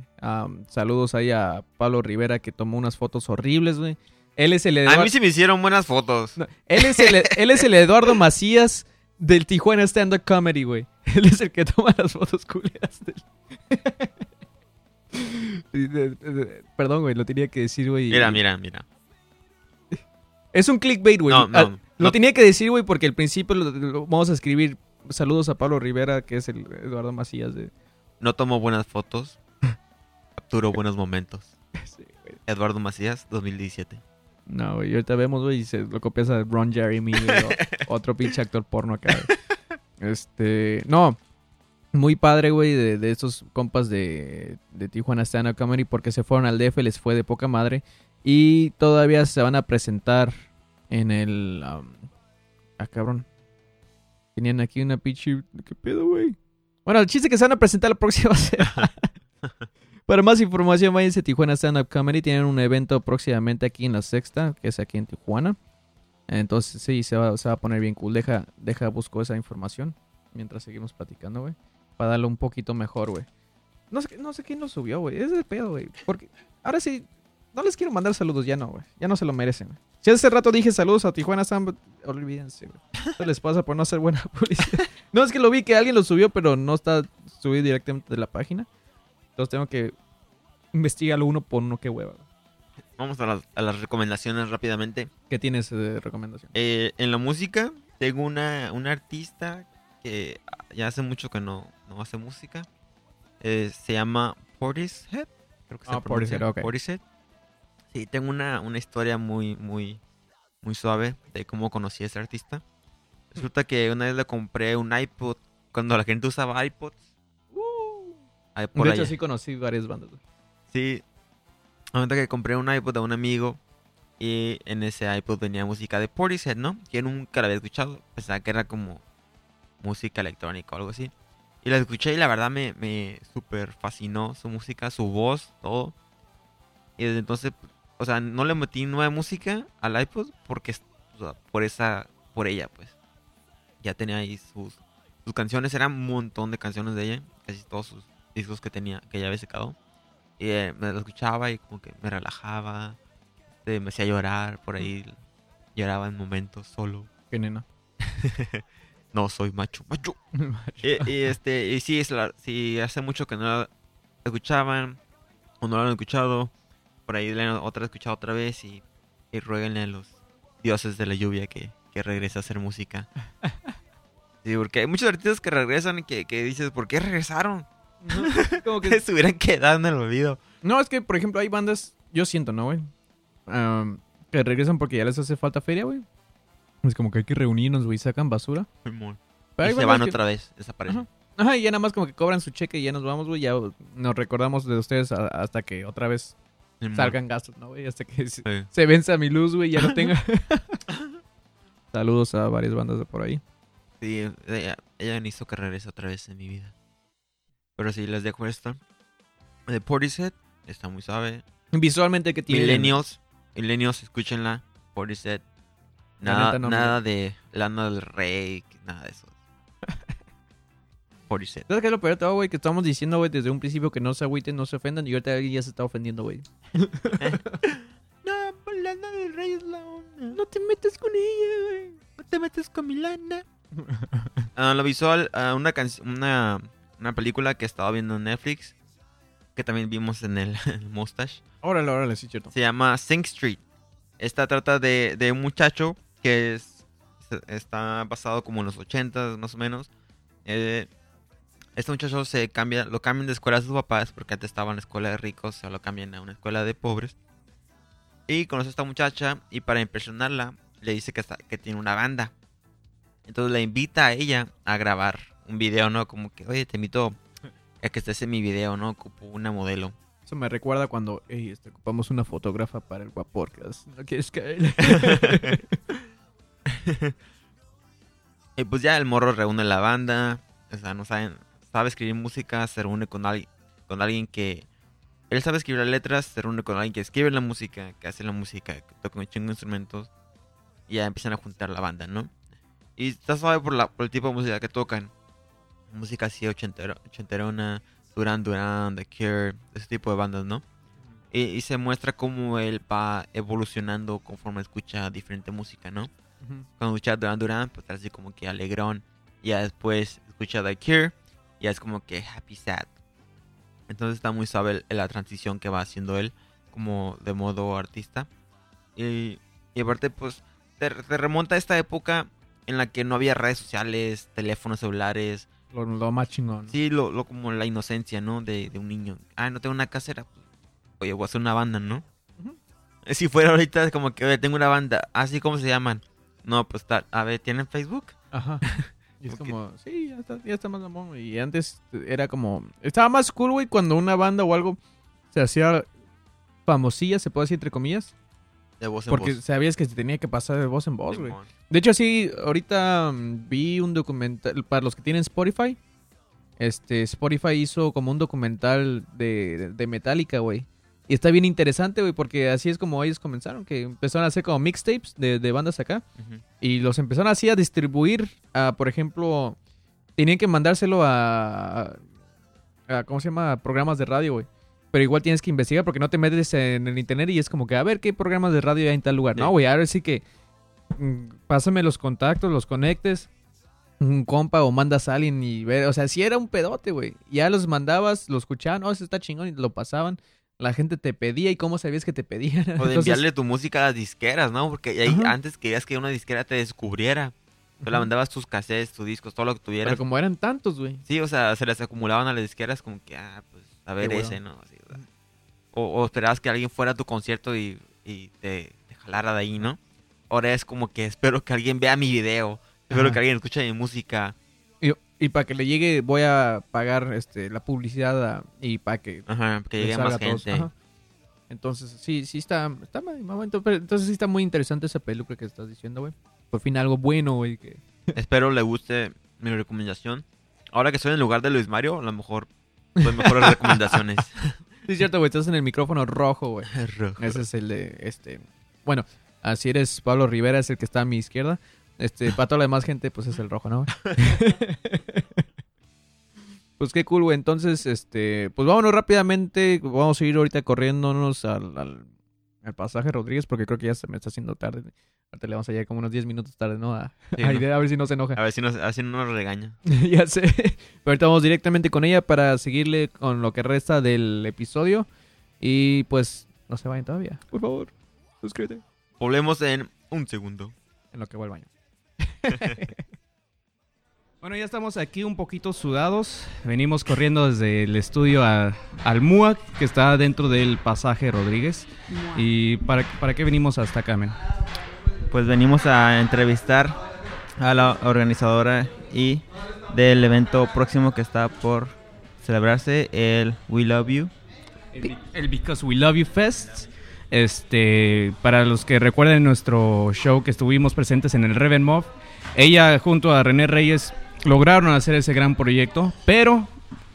Saludos ahí a Pablo Rivera que tomó unas fotos horribles, güey. Él es el A Eduardo, mí se me hicieron buenas fotos. no, él es el, él es el Eduardo Macías del Tijuana Stand Up Comedy, güey. Él es el que toma las fotos culeras del... Perdón, güey, lo tenía que decir, güey. Mira, mira, mira. Es un clickbait, güey. No, no, Ah, no. Lo tenía que decir, güey, porque al principio lo, lo- vamos a escribir saludos a Pablo Rivera, que es el Eduardo Macías de... No tomo buenas fotos. Capturo buenos momentos. Sí, güey. Eduardo Macías, 2017. No, güey, ahorita vemos, güey, y se lo copias a Ron Jeremy, güey, o- otro pinche actor porno acá. güey. Este, no, muy padre, güey, de, de estos compas de, de Tijuana Stand Up Comedy, porque se fueron al DF, les fue de poca madre, y todavía se van a presentar en el... um, ah, cabrón. Tenían aquí una pinche... ¿Qué pedo, güey? Bueno, el chiste que se van a presentar la próxima semana. Para más información, váyanse a Tijuana Stand Up Comedy. Tienen un evento próximamente aquí en la Sexta, que es aquí en Tijuana. Entonces, sí, se va, se va a poner bien cool. Deja, deja, busco esa información mientras seguimos platicando, güey. Para darlo un poquito mejor, güey. No sé, no sé quién lo subió, güey. Es de pedo, güey. Porque ahora sí, no les quiero mandar saludos, ya no, güey. Ya no se lo merecen, güey. Si hace rato dije saludos a Tijuana Up, olvídense, güey. Eso les pasa por no hacer buena publicidad. No, es que lo vi que alguien lo subió, pero no está subido directamente de la página. Entonces tengo que investigarlo uno por uno, qué hueva. güey. Vamos a las, a las recomendaciones rápidamente. ¿Qué tienes de recomendación? Eh, en la música, tengo una, una artista que ya hace mucho que no, no hace música. Eh, se llama Portishead. Creo que se pronuncia. Portishead, ok. Portishead. Sí, tengo una, una historia muy, muy, muy suave de cómo conocí a ese artista. Resulta que una vez le compré un iPod cuando la gente usaba iPods. Ahí por de allá. hecho, sí conocí varias bandas. Sí. Ahorita que compré un iPod a un amigo y en ese iPod venía música de Portishead, ¿no? Que nunca la había escuchado. Pensaba que era como música electrónica o algo así. Y la escuché y la verdad me, me súper fascinó su música, su voz, todo. Y desde entonces, o sea, no le metí nueva música al iPod porque, o sea, por esa, por ella, pues. Ya tenía ahí sus, sus canciones, eran un montón de canciones de ella, casi todos sus discos que tenía, que ya había sacado. Y eh, me lo escuchaba y como que me relajaba. este, me hacía llorar por ahí. Lloraba en momentos solo. Qué nena. No soy macho, macho. Y, y, este, y sí, es la, sí, hace mucho que no la escuchaban o no la han escuchado. Por ahí la otra escuchado otra vez y, y ruéguenle a los dioses de la lluvia que, que regrese a hacer música. Sí, porque hay muchos artistas que regresan y que, que dices, ¿por qué regresaron? No, como Que que... estuvieran quedando en el olvido. no, es que, por ejemplo, hay bandas, yo siento, ¿no, güey? Am, que regresan porque ya les hace falta feria, güey. Es como que hay que reunirnos, güey, sacan basura. Pero Y se van que- otra vez, desaparecen. Ajá. Ajá, y ya nada más como que cobran su cheque y ya nos vamos, güey. Ya nos recordamos de ustedes a- hasta que otra vez. Salgan gastos, ¿no, güey? Hasta que se, Sí. se venza mi luz, güey, ya no tenga. Saludos a varias bandas de por ahí. Sí, ella, ella me hizo regrese otra vez en mi vida. Pero sí, les dejo esto. De Portishead, está muy suave. Visualmente que tiene. Millennials, Millennials, escúchenla. Portishead. Nada, me- nada de Lana del Rey, nada de eso. Portishead. ¿Sabes qué es lo peor de todo, güey? Que estamos diciendo, güey, desde un principio que no se agüiten, no se ofendan. Y ahorita alguien ya se está ofendiendo, güey. No, pues Lana del Rey es la onda. No te metas con ella, güey. No te metes con mi lana. Ah, lo visual, ah, una, una una película que estaba viendo en Netflix, que también vimos en el, el Mustache. Órale, órale, sí, cierto. Se llama Sing Street. Esta trata de, de un muchacho que es, está basado como en los 80 más o menos. Eh, este muchacho se cambia, lo cambian de escuela a sus papás porque antes estaba en la escuela de ricos, se lo cambian a una escuela de pobres. Y conoce a esta muchacha y para impresionarla le dice que, está, que tiene una banda. Entonces le invita a ella a grabar un video, ¿no? Como que, oye, te invito a que estés en mi video, ¿no? Ocupo una modelo. Eso me recuerda cuando, ey, este, ocupamos una fotógrafa para el Guaporcas. ¿No quieres caer? Y pues ya el morro reúne la banda. O sea, no saben, sabe escribir música, se reúne con alguien, con alguien que. Él sabe escribir las letras, se reúne con alguien que escribe la música, que hace la música, que toca un chingo de instrumentos. Y ya empiezan a juntar la banda, ¿no? Y está suave por, la, por el tipo de música que tocan. Música así ochentero, ochenterona, Duran Duran, The Cure, ese tipo de bandas, ¿no? Y, y se muestra cómo él va evolucionando conforme escucha diferente música, ¿no? Ujú. cuando escucha Duran Duran, pues así como que alegrón. Y ya después escucha The Cure, ya es como que happy sad. Entonces está muy suave la transición que va haciendo él, como de modo artista. Y, y aparte, pues, te, te remonta a esta época en la que no había redes sociales, teléfonos celulares. Lo, lo más chingón. Sí, lo, lo como la inocencia, ¿no? De, de un niño. Ah, no tengo una casera. Pues, oye, voy a hacer una banda, ¿no? Si fuera ahorita es como que, oye, tengo una banda. Así como se llaman. No, pues tal. A ver, ¿tienen Facebook? Ajá. Y es como, sí, ya está, ya está más mamón. Y antes era como, estaba más cool, güey, cuando una banda o algo se hacía famosilla, se puede decir entre comillas. De voz en Porque voz. sabías que se tenía que pasar de voz en voz, güey. De hecho, sí, ahorita mm, vi un documental, para los que tienen Spotify, este, Spotify hizo como un documental de, de Metallica, güey. Y está bien interesante, güey, porque así es como ellos comenzaron, que empezaron a hacer como mixtapes de, de bandas acá. Y los empezaron así a distribuir a, por ejemplo, tenían que mandárselo a, a- a, ¿cómo se llama? A programas de radio, güey. Pero igual tienes que investigar porque no te metes en el internet y es como que, a ver, ¿qué programas de radio hay en tal lugar? Sí. No, güey, ahora sí que mm, pásame los contactos, los conectes, un compa o mandas a alguien y ver, o sea, si era un pedote, güey. Ya los mandabas, lo escuchaban, oh, eso está chingón y lo pasaban. La gente te pedía y cómo sabías que te pedían. O de Entonces, enviarle tu música a las disqueras, ¿no? Porque ahí antes querías que una disquera te descubriera. Tú Ujú. mandabas tus cassettes, tus discos, todo lo que tuvieras. Pero como eran tantos, güey. Sí, o sea, se les acumulaban a las disqueras como que, ah, pues, a ver Qué ese, ¿no? Así, o, sea. O- o esperabas que alguien fuera a tu concierto y, y te, te jalara de ahí, ¿no? Ahora es como que espero que alguien vea mi video, espero Ajá. que alguien escuche mi música. Y, para que le llegue, voy a pagar este la publicidad a- y para que Ajá, que le llegue más gente. Ajá. Entonces, sí, sí está, está momento, pero entonces sí está muy interesante esa película que estás diciendo, güey. Por fin algo bueno, güey, que Espero le guste mi recomendación. Ahora que estoy en el lugar de Luis Mario, a lo mejor doy mejores recomendaciones. Sí, es cierto, güey, estás en el micrófono rojo, güey. Rojo. Ese es el de este, bueno, así eres Pablo Rivera es el que está a mi izquierda. Este, para toda la demás gente, pues es el rojo, ¿no? pues qué cool, güey. Entonces, este, pues vámonos rápidamente. Vamos a ir ahorita corriéndonos al, al, el pasaje Rodríguez porque creo que ya se me está haciendo tarde. Ahorita le vamos a llegar como unos 10 minutos tarde, ¿no? A, Sí, a ¿no? A ver si no se enoja. A ver si nos, así no nos regaña. ya sé. Pero ahorita vamos directamente con ella para seguirle con lo que resta del episodio. Y pues no se vayan todavía. Por favor, suscríbete. Volvemos en un segundo. En lo que voy al baño. bueno, ya estamos aquí un poquito sudados. Venimos corriendo desde el estudio a- al MUAC, que está dentro del pasaje Rodríguez. ¿Y para, para qué venimos hasta acá, men? Pues venimos a entrevistar a la organizadora y del evento próximo que está por celebrarse, el We Love You. El, el Because We Love You Fest. Este, para los que recuerden nuestro show que estuvimos presentes en el Revenmov, ella junto a René Reyes lograron hacer ese gran proyecto, pero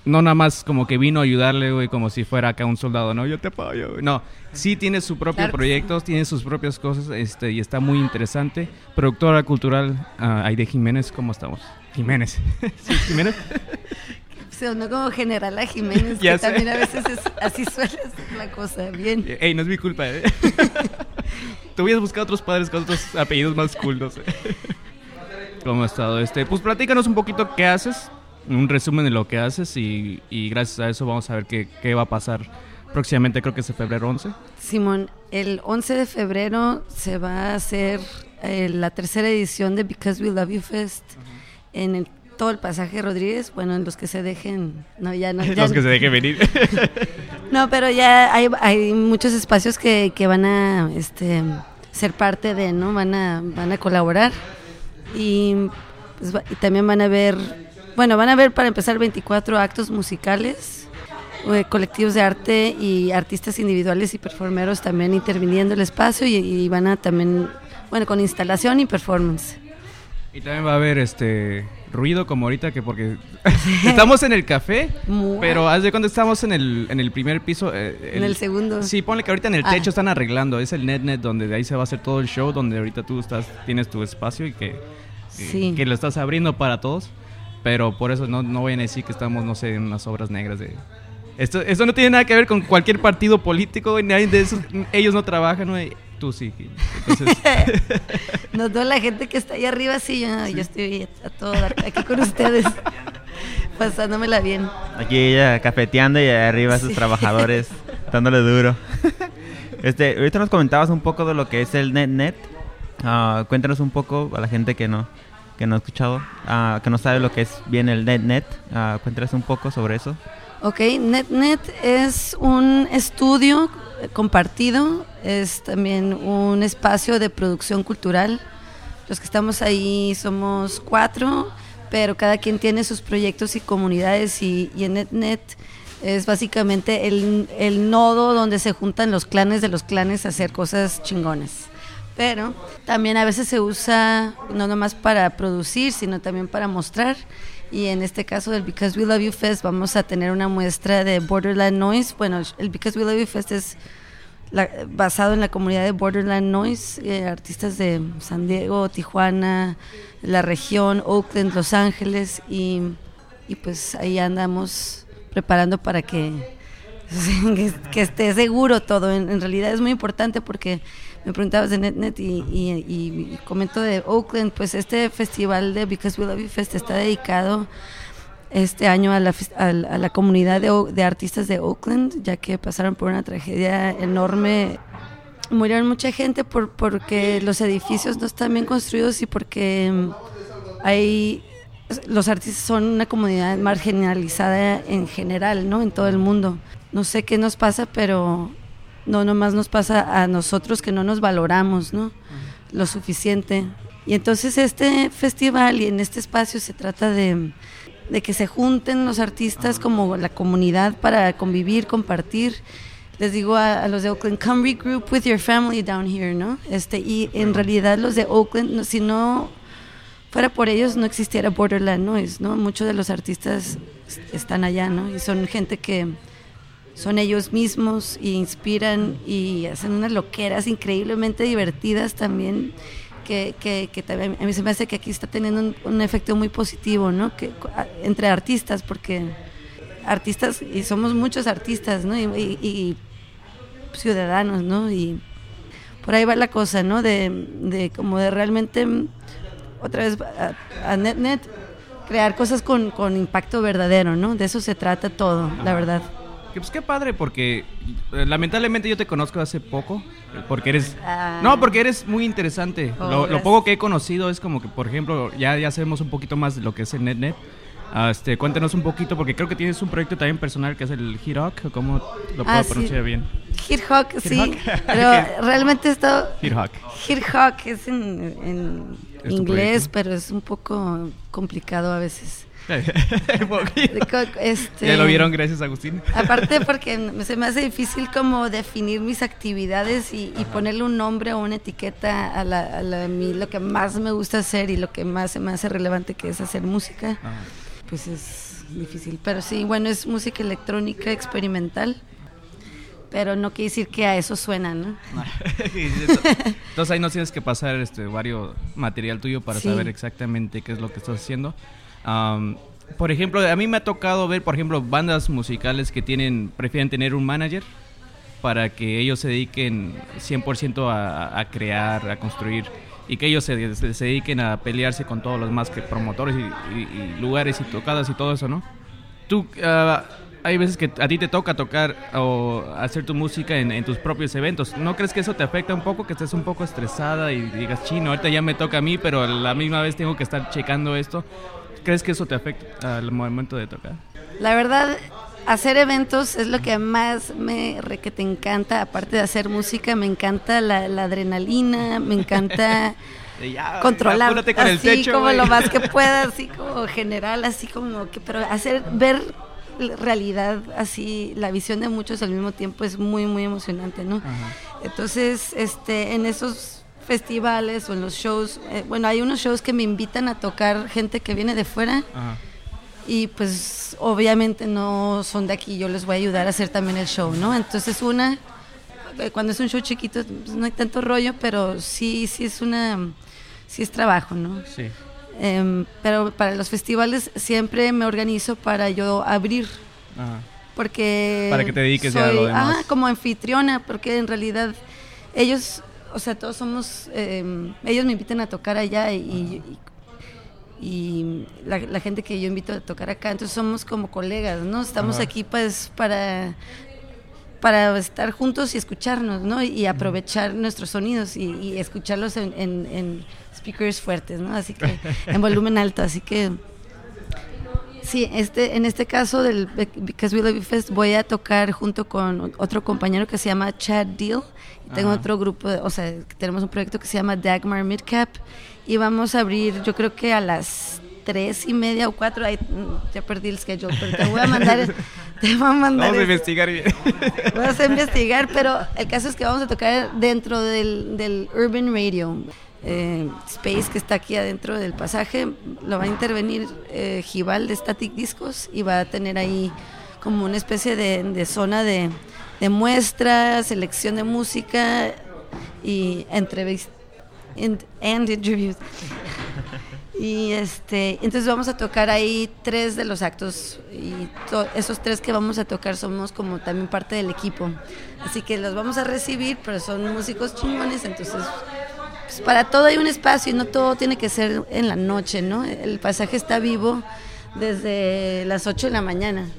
no nada más como que vino a ayudarle, güey, como si fuera acá un soldado, no, yo te apoyo, güey. No, sí tiene su propio Claro proyecto, tiene sus propias cosas, este, y está muy interesante. Productora cultural, ah, Aide Jiménez, ¿cómo estamos? Jiménez. ¿Sí, Jiménez? Sonó como General a Jiménez, que sé. también a veces es- así suele ser la cosa. Bien. Ey, no es mi culpa, ¿eh? Te hubieras buscado otros padres con otros apellidos más cool, no sé. ¿Cómo ha estado? Este, pues platícanos un poquito qué haces, un resumen de lo que haces y, y gracias a eso vamos a ver qué, qué va a pasar próximamente, creo que es en febrero 11. Simón, el 11 de febrero se va a hacer eh, la tercera edición de Because We Love You Fest en el- todo el pasaje Rodríguez. Bueno, en los que se dejen. No, ya no. ya Los que no. se dejen venir. No, pero ya hay, hay muchos espacios que, que van a este, ser parte de, ¿no? Van a, van a colaborar. Y, pues, y también van a ver, bueno, van a ver para empezar 24 actos musicales, eh, colectivos de arte y artistas individuales y performeros también interviniendo el espacio y, y van a también, bueno, con instalación y performance. y también va a haber este ruido como ahorita que porque estamos en el café, pero haz de cuando estamos en el, en el primer piso. eh, En el segundo. Sí, ponle que ahorita en el Ah. techo están arreglando. Es el net net donde de ahí se va a hacer todo el show, donde ahorita tú estás, tienes tu espacio y que, que- Sí. que lo estás abriendo para todos. Pero por eso no, no vayan a decir que estamos, no sé, en unas obras negras de. Esto, esto no tiene nada que ver con cualquier partido político, nadie de esos, ellos no trabajan, güey. Tú sí. Entonces, No, toda la gente que está ahí arriba, sí, yo, yo estoy a todo aquí con ustedes, pasándomela bien. Aquí ella cafeteando y arriba sus Sí. trabajadores dándole duro. Este, ahorita nos comentabas un poco de lo que es el NetNet. Ah, cuéntanos un poco a la gente que no que no ha escuchado, ah, que no sabe lo que es bien el NetNet. Ah, cuéntanos un poco sobre eso. Ok, NetNet es un estudio compartido, es también un espacio de producción cultural. Los que estamos ahí somos cuatro, pero cada quien tiene sus proyectos y comunidades y, y en NetNet es básicamente el, el nodo donde se juntan los clanes de los clanes a hacer cosas chingones. Pero también a veces se usa no nomás para producir, sino también para mostrar. Y en este caso del Because We Love You Fest vamos a tener una muestra de Borderland Noise. Bueno, el Because We Love You Fest es la- basado en la comunidad de Borderland Noise, eh, artistas de San Diego, Tijuana, la región, Oakland, Los Ángeles y, y pues ahí andamos preparando para que, que, esté seguro todo. En realidad es muy importante porque me preguntabas de NetNet y, y, y- comento de Oakland, pues este festival de Because We Love You Fest está dedicado este año a la, a la, comunidad de, de artistas de Oakland, ya que pasaron por una tragedia enorme. Murieron mucha gente por, porque los edificios no están bien construidos y porque mm, hay los artistas son una comunidad marginalizada en general, ¿no? En todo el mundo. No sé qué nos pasa, pero no nomás nos pasa a nosotros que no nos valoramos, ¿no? Lo suficiente. Y entonces este festival y en este espacio se trata de, de que se junten los artistas como la comunidad para convivir, compartir. Les digo a, a los de Oakland, come regroup with your family down here, ¿no? Este, y en realidad los de Oakland, si no fuera por ellos no existiera Borderland Noise, ¿no? Muchos de los artistas es- están allá, ¿no? Y son gente que son ellos mismos y inspiran y hacen unas loqueras increíblemente divertidas también que, que, que también a mí se me hace que aquí está teniendo un, un efecto muy positivo, ¿no? Que, a- entre artistas, porque artistas, y somos muchos artistas, ¿no? Y, y- y ciudadanos, ¿no? Y por ahí va la cosa, ¿no? De, de como de realmente, mm, otra vez, a, a NetNet, crear cosas con, con impacto verdadero, ¿no? De eso se trata todo, la verdad. Que, pues qué padre, porque eh, lamentablemente yo te conozco hace poco, porque eres... Ah. No, porque eres muy interesante. Oh, lo, poco que he conocido es como que, por ejemplo, ya, ya sabemos un poquito más de lo que es el NetNet. Ah, este, cuéntanos un poquito, porque creo que tienes un proyecto también personal que es el Hirok, ¿cómo lo puedo Ah, sí. pronunciar bien? Hit Hawk, sí, Hawk. pero realmente esto... Hirok. Hawk es en, en Es inglés, pero es un poco complicado a veces. Este, ya lo vieron, gracias Agustín. Aparte porque me- se me hace difícil como definir mis actividades y, y ponerle un nombre o una etiqueta a, la, a la- a mí, lo que más me gusta hacer y lo que más se me hace relevante que es hacer música, Ajá. pues es difícil. Pero sí, bueno, es música electrónica experimental, pero no quiere decir que a eso suena, ¿no? Entonces ahí nos tienes que pasar este varios material tuyo para Sí. saber exactamente qué es lo que estás haciendo. Am, por ejemplo, a mí me ha tocado ver, por ejemplo, bandas musicales que tienen prefieren tener un manager para que ellos se dediquen 100% a, a crear, a construir y que ellos se, se- se dediquen a pelearse con todos los más que promotores y, y- y lugares y tocadas y todo eso, ¿no? Tú, ah, hay veces que a ti te toca tocar o hacer tu música en, en tus propios eventos. ¿No crees que eso te afecta un poco? Que estés un poco estresada y digas, chino, ahorita ya me toca a mí, pero a la misma vez tengo que estar checando esto. ¿Crees que eso te afecta al momento de tocar? La verdad, hacer eventos es lo que más me re que te encanta, aparte de hacer música, me encanta la, la adrenalina, me encanta controlar con así techo, como lo más que pueda, así como general, así como que, pero hacer ver realidad así, la visión de muchos al mismo tiempo es muy muy emocionante, ¿no? Ajá. Entonces, este, en esos festivales o en los shows, eh, bueno, hay unos shows que me invitan a tocar gente que viene de fuera Ajá. y pues obviamente no son de aquí, yo les voy a ayudar a hacer también el show, ¿no? Entonces una, eh, cuando es un show chiquito pues, no hay tanto rollo, pero sí, sí es una, sí es trabajo, ¿no? Sí. Em, pero para los festivales siempre me organizo para yo abrir, Ajá. porque... Para que te dediques ya a lo demás. Ah, como anfitriona, porque en realidad ellos, o sea, todos somos, em, ellos me invitan a tocar allá y, y, y la, la gente que yo invito a tocar acá, entonces somos como colegas, ¿no? Estamos Ajá. aquí pues para para estar juntos y escucharnos, ¿no? Y aprovechar nuestros sonidos y, y escucharlos en, en- en speakers fuertes, ¿no? Así que en volumen alto, así que Sí, este, en este caso del Bec- Because We Love You Fest voy a tocar junto con otro compañero que se llama Chad Deal. Y tengo Ajá. otro grupo, o sea, tenemos un proyecto que se llama Dagmar Midcap. Y vamos a abrir, yo creo que a las tres y media o cuatro, ahí, ya perdí el schedule, pero te voy a mandar, te voy a mandar Vamos a investigar bien. Vamos a investigar, pero el caso es que vamos a tocar dentro del, del Urban Radio eh, Space que está aquí adentro del pasaje. Lo va a intervenir eh, de Static Discos y va a tener ahí como una especie de, zona de, de muestra, selección de música y entrevistas. Y este, entonces vamos a tocar ahí tres de los actos y esos tres que vamos a tocar somos como también parte del equipo. Así que los vamos a recibir, pero son músicos chingones, entonces pues, para todo hay un espacio y no todo tiene que ser en la noche, ¿no? El pasaje está vivo desde las 8 de la mañana.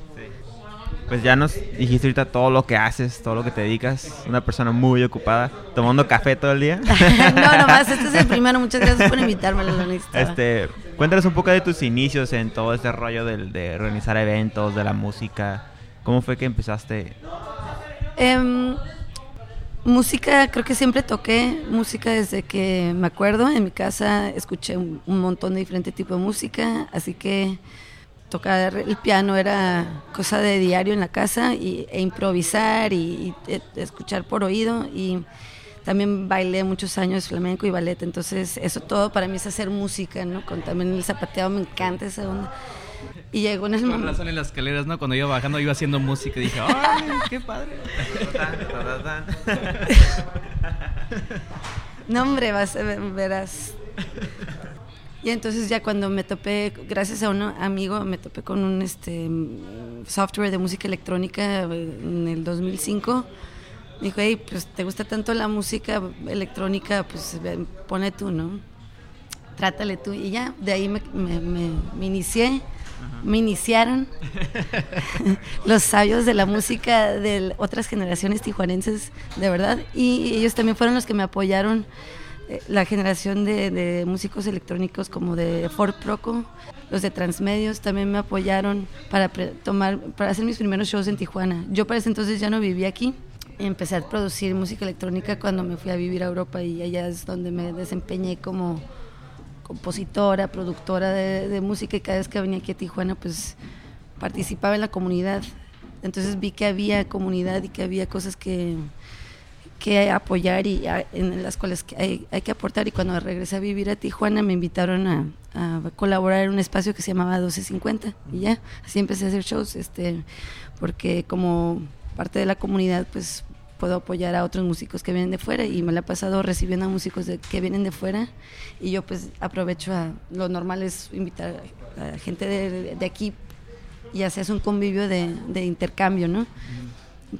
Pues ya nos dijiste ahorita todo lo que haces, todo lo que te dedicas. Una persona muy ocupada, tomando café todo el día. no, nomás, este es el primero. Muchas gracias por invitarme, lo necesitaba. Este, cuéntanos un poco de tus inicios en todo este rollo de organizar eventos, de la música. ¿Cómo fue que empezaste? Em, música, creo que siempre toqué música desde que me acuerdo. En mi casa escuché un, montón de diferentes tipos de música, así que tocar el piano era cosa de diario en la casa y, e improvisar y, y, eh, escuchar por oído y también bailé muchos años flamenco y ballet, entonces eso todo para mí es hacer música, ¿no? Con también el zapateado me encanta esa onda. Y llegó en el momento razón en las escaleras, ¿no? Cuando iba bajando iba haciendo música y dije, ¡ay, qué padre! No, hombre, vas a ver- verás. Y entonces ya cuando me topé, gracias a un amigo, me topé con un este software de música electrónica eh, en el 2005. dijo, hey, pues te gusta tanto la música electrónica, pues pone tú, ¿no? Trátale tú. Y ya, de ahí me, me- me- me inicié, me iniciaron los sabios de la música de otras generaciones tijuanenses, de verdad. Y ellos también fueron los que me apoyaron, eh, la generación de, músicos electrónicos como de Ford Proco, los de Transmedios también me apoyaron para pre- tomar, para hacer mis primeros shows en Tijuana. Yo para ese entonces ya no vivía aquí. Empecé a producir música electrónica cuando me fui a vivir a Europa y allá es donde me desempeñé como compositora, productora de, de música y cada vez que venía aquí a Tijuana pues participaba en la comunidad. Entonces vi que había comunidad y que había cosas que, que apoyar y en las cuales hay que aportar. Y cuando regresé a vivir a Tijuana me invitaron a, a colaborar en un espacio que se llamaba 1250 y ya, así empecé a hacer shows, este, porque como parte de la comunidad pues puedo apoyar a otros músicos que vienen de fuera y me la he pasado recibiendo a músicos de- que vienen de fuera y yo pues aprovecho a, lo normal es invitar a gente de, de aquí y haces un convivio de, de intercambio, ¿no?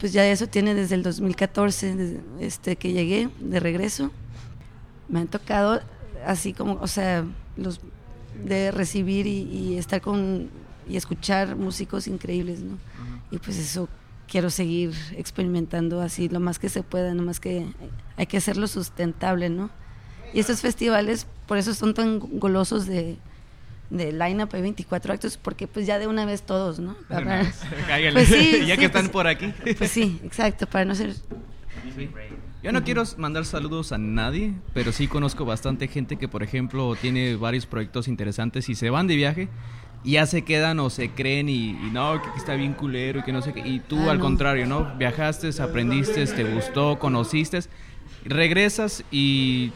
Pues ya eso tiene desde el 2014, desde, este, que llegué de regreso. Me han tocado así como, o sea, los de recibir y, y estar con y escuchar músicos increíbles, ¿no? Y pues eso quiero seguir experimentando así lo más que se pueda, no más que hay que hacerlo sustentable, ¿no? Y estos festivales, por eso son tan golosos de, de line-up, hay 24 actos, porque pues ya de una vez todos, ¿no? Para-. Pues sí, ya sí, que están pues- por aquí. pues sí, exacto, para no ser... Yo no quiero mandar saludos a nadie, pero sí conozco bastante gente que, por ejemplo, tiene varios proyectos interesantes y se van de viaje y ya se quedan o se creen y, y no, que está bien culero y que no sé qué. Y tú Ah, al no. contrario, ¿no? Viajaste, aprendiste, te gustó, conociste, regresas y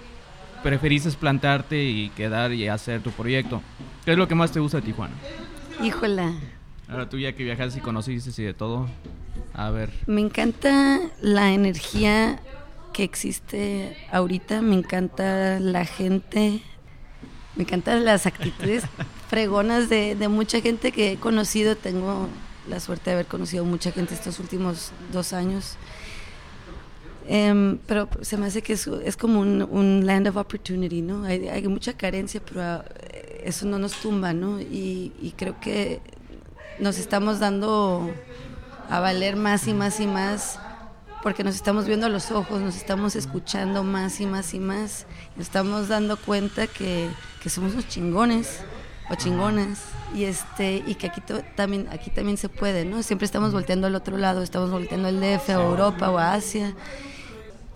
preferiste plantarte y quedar y hacer tu proyecto. ¿Qué es lo que más te gusta de Tijuana? Híjola, Ahora tú ya que viajaste y conociste y de todo, a ver. me encanta la energía que existe ahorita, me encanta la gente, me encantan las actitudes fregonas de, mucha gente que he conocido, tengo la suerte de haber conocido mucha gente estos últimos dos años. Em, pero se me hace que es, como un, land of opportunity, ¿no? Hay, mucha carencia, pero ah, eso no nos tumba, ¿no? Y, creo que nos estamos dando a valer más y más y más porque nos estamos viendo a los ojos, nos estamos escuchando más y más y más, nos estamos dando cuenta que, que somos unos chingones o chingonas y este y que aquí también aquí también se puede no siempre estamos volteando al otro lado estamos volteando al DF o Europa o a Asia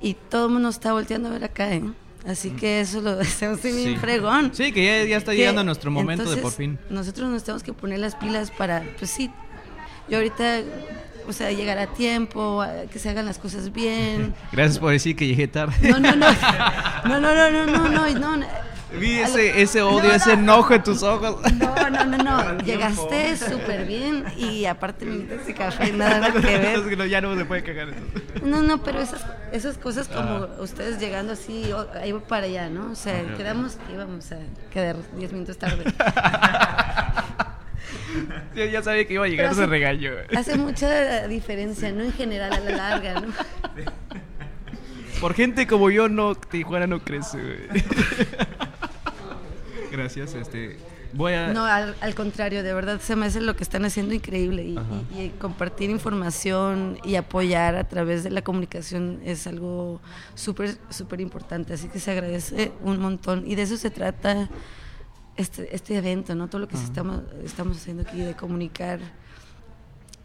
y todo el mundo está volteando a ver acá ¿eh? así que eso lo hacemos sí. fregón sí que ya, ya está llegando nuestro momento de por fin nosotros nos tenemos que poner las pilas para pues sí yo ahorita o sea, llegar a tiempo, que se hagan las cosas bien. Gracias por decir que llegué tarde. No, no. No, no, no, no, no, no, no. Vi ese, ese odio, No, ese no. enojo en tus ojos. No, no, no, no. Llegaste súper bien y aparte me invitaste café, nada que ver. No, ya no se puede cagar eso. No, no, pero esas, esas cosas como Ah. ustedes llegando así, ahí para allá, ¿no? O sea, quedamos que íbamos a quedar 10 minutos tarde. Yo ya sabía que iba a llegar ese hace- regaño. Hace mucha diferencia, ¿no? En general, a la larga, ¿no? Por gente como yo, no, Tijuana no crece, güey. Gracias, este. Voy a. No, al, al contrario, de verdad se me hace lo que están haciendo increíble y, Ajá. y- y compartir información y apoyar a través de la comunicación es algo súper, súper importante, así que se agradece un montón y de eso se trata este, este evento, ¿no? Todo lo que se estamos, estamos haciendo aquí de comunicar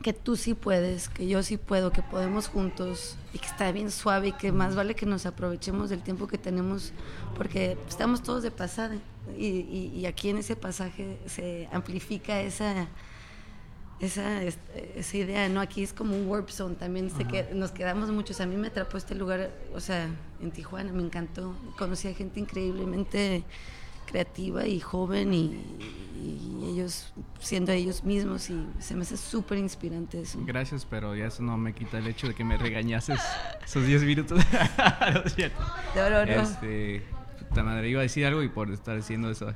que tú sí puedes, que yo sí puedo, que podemos juntos y que está bien suave y que más vale que nos aprovechemos del tiempo que tenemos porque estamos todos de pasada y, y- y aquí en ese pasaje se amplifica esa esa, es- esa idea, ¿no? Aquí es como un warp zone, también se que, nos quedamos muchos. A mí me atrapó este lugar, o sea, en Tijuana, me encantó. Conocí a gente increíblemente creativa y joven y, y ellos siendo ellos mismos y se me hace súper inspirante eso. Gracias, pero ya eso no me quita el hecho de que me regañases esos 10 minutos. No, no, no. Este. Puta madre, iba a decir algo y por estar diciendo eso.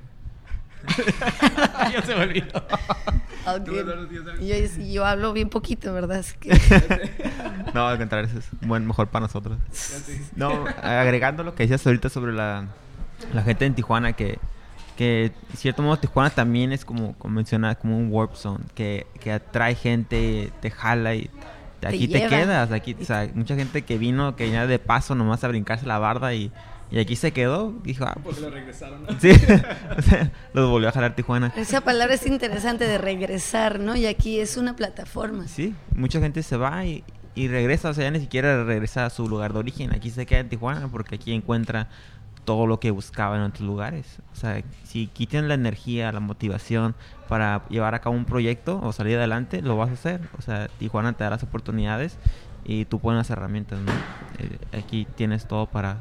ya se me olvidó. Ok. Tú, buenos días, David. Yo, yo hablo bien poquito, ¿verdad? Así que- No, al contrario, eso es buen, mejor para nosotros. No, agregando lo que decías ahorita sobre la, la gente en Tijuana, que, que de cierto modo Tijuana también es como, como mencionas, como un warp zone, que, que atrae gente, te jala y aquí te, quedas. Aquí, o sea, mucha gente que vino, que venía de paso nomás a brincarse la barda y, y aquí se quedó, dijo, ah, pues, Porque lo regresaron. sí, o sea, los volvió a jalar Tijuana. Esa palabra es interesante de regresar, ¿no? Y aquí es una plataforma. Sí, mucha gente se va y, y regresa, o sea, ya ni siquiera regresa a su lugar de origen. Aquí se queda en Tijuana porque aquí encuentra todo lo que buscaba en otros lugares. O sea, si quitan la energía, la motivación para llevar a cabo un proyecto o salir adelante, lo vas a hacer. O sea, Tijuana te da las oportunidades y tú pones las herramientas, ¿no? Eh, aquí tienes todo para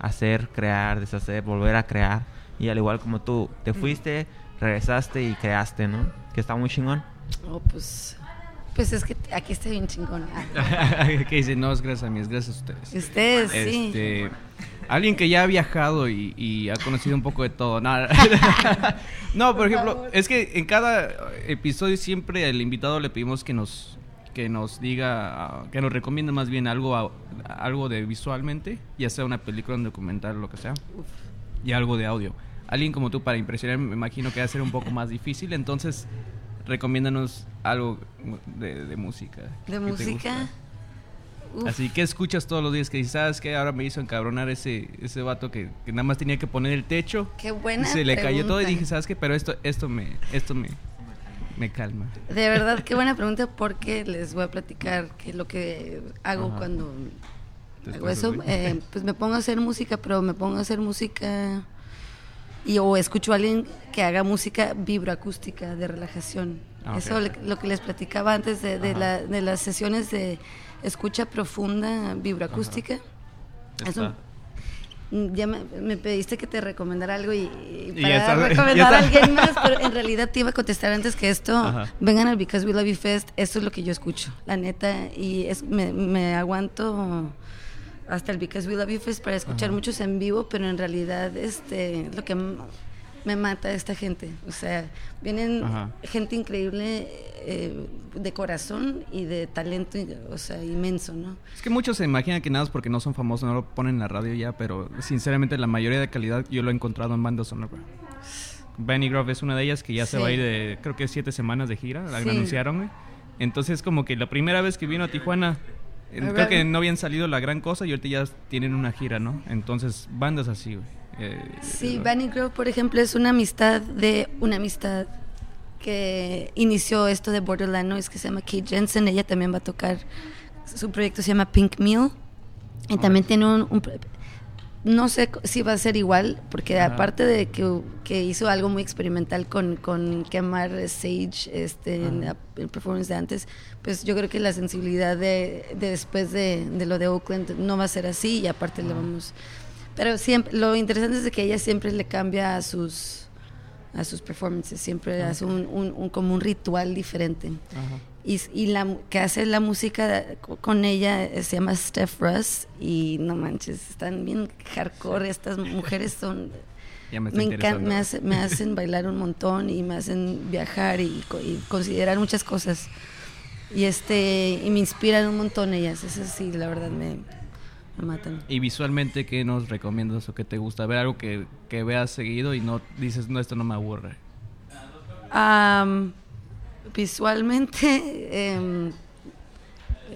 hacer, crear, deshacer, volver a crear. Y al igual como tú, te fuiste, regresaste y creaste, ¿no? Que está muy chingón. Oh, pues, pues es que aquí está bien chingón. Que dice, no, es gracias a mí, es gracias a ustedes. Ustedes, sí. Este, alguien que ya ha viajado y, y ha conocido un poco de todo. Nada. no, por ejemplo, es que en cada episodio siempre al invitado le pedimos que nos que nos diga, ah, que nos recomiende más bien algo algo de visualmente, ya sea una película, un documental, lo que sea, y algo de audio. Alguien como tú para impresionar, me imagino que va a ser un poco más difícil, entonces recomiéndanos algo de, de música. De música. Uf, Así que escuchas todos los días que dices, ¿sabes qué? Ahora me hizo encabronar ese, ese vato que, que nada más tenía que poner el techo. qué buena. y se le cayó todo y dije, ¿sabes qué? Pero esto, esto me, esto me, me calma. De verdad, qué buena pregunta porque les voy a platicar que lo que hago Ajá. cuando hago eso. eh, pues me pongo a hacer música, pero me pongo a hacer música y o escucho a alguien que haga música vibroacústica de relajación. Ah. Eso le- lo que les platicaba antes de, de la- de las sesiones de escucha profunda vibroacústica. Es. Mm, Ya me, me pediste que te recomendara algo y, para está, recomendar a alguien más, pero en realidad te iba a contestar antes que esto. Ajá. Vengan al Because We Love You Fest, esto es lo que yo escucho, la neta, y es, me, me aguanto hasta el Because We Love You Fest para escuchar Ajá. muchos en vivo, pero en realidad este lo que me mata esta gente, o sea, vienen Ajá. gente increíble eh, de corazón y de talento, o sea, inmenso, ¿no? Es que muchos se imaginan que nada es porque no son famosos, no lo ponen en la radio ya, pero sinceramente la mayoría de calidad yo lo he encontrado en bandas sonora. Benny Grove es una de ellas que ya se va a ir de, creo que siete semanas de gira, la Sí. anunciaron. Entonces como que la primera vez que vino a Tijuana, creo que no habían salido la gran cosa y ahorita ya tienen una gira, ¿no? Entonces, bandas así, güey. Eh, Sí, eh, Bunny Grove, por ejemplo, es una amistad de una amistad que inició esto de Borderland Noise que se llama Kate Jensen. Ella también va a tocar, su proyecto se llama Pink Meal. Y también tiene un, un no sé si va a ser igual, porque aparte de que, que hizo algo muy experimental con, con quemar Sage este, en la- el performance de antes, pues yo creo que la sensibilidad de, de después de, de lo de Oakland no va a ser así y aparte le vamos... Pero siempre, lo interesante es que ella siempre le cambia a sus a sus performances, siempre hace un, un- un- como un ritual diferente. ajá. Y, y la que hace la música co- con ella eh, se llama Steph Russ y no manches, están bien hardcore, estas mujeres son Ya me, me, encan- me, hace- me hacen bailar un montón y me hacen viajar y, y considerar muchas cosas. Y este y me inspiran un montón ellas, eso sí, la verdad me, Y visualmente, ¿qué nos recomiendas o qué te gusta? Ver algo que, que veas seguido y no dices, no, esto no me aburre. Am, visualmente, em,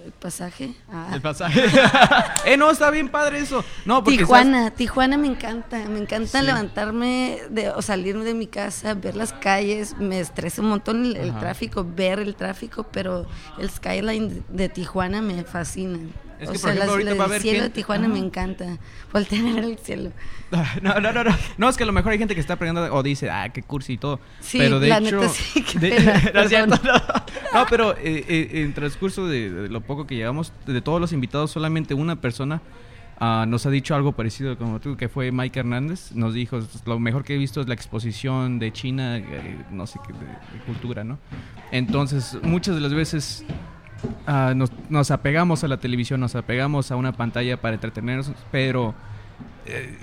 el pasaje. ah. El pasaje. eh, no, está bien padre eso. No, porque Tijuana, Tijuana me encanta, me encanta Sí. levantarme de, o salirme de mi casa, ver las calles, me estresa un montón el, tráfico, ver el tráfico, pero el skyline de Tijuana me fascina. Es o por sea, ejemplo, las- ahorita el va a haber cielo de Tijuana me encanta. Voltear a ver el cielo. No, no, no, no. No, es que a lo mejor hay gente que está aprendiendo o dice, ah, qué cursi y todo. Sí, pero de la hecho. neta sí, qué de- pena, no es cierto, perdón. no. No, pero eh, eh, en transcurso de, de lo poco que llevamos, de todos los invitados, solamente una persona ah, nos ha dicho algo parecido como tú, que fue Mike Hernández. Nos dijo, lo mejor que he visto es la exposición de China, eh, no sé qué, de, de cultura, ¿no? Entonces, muchas de las veces ah, nos, nos apegamos a la televisión, nos apegamos a una pantalla para entretenernos, pero eh,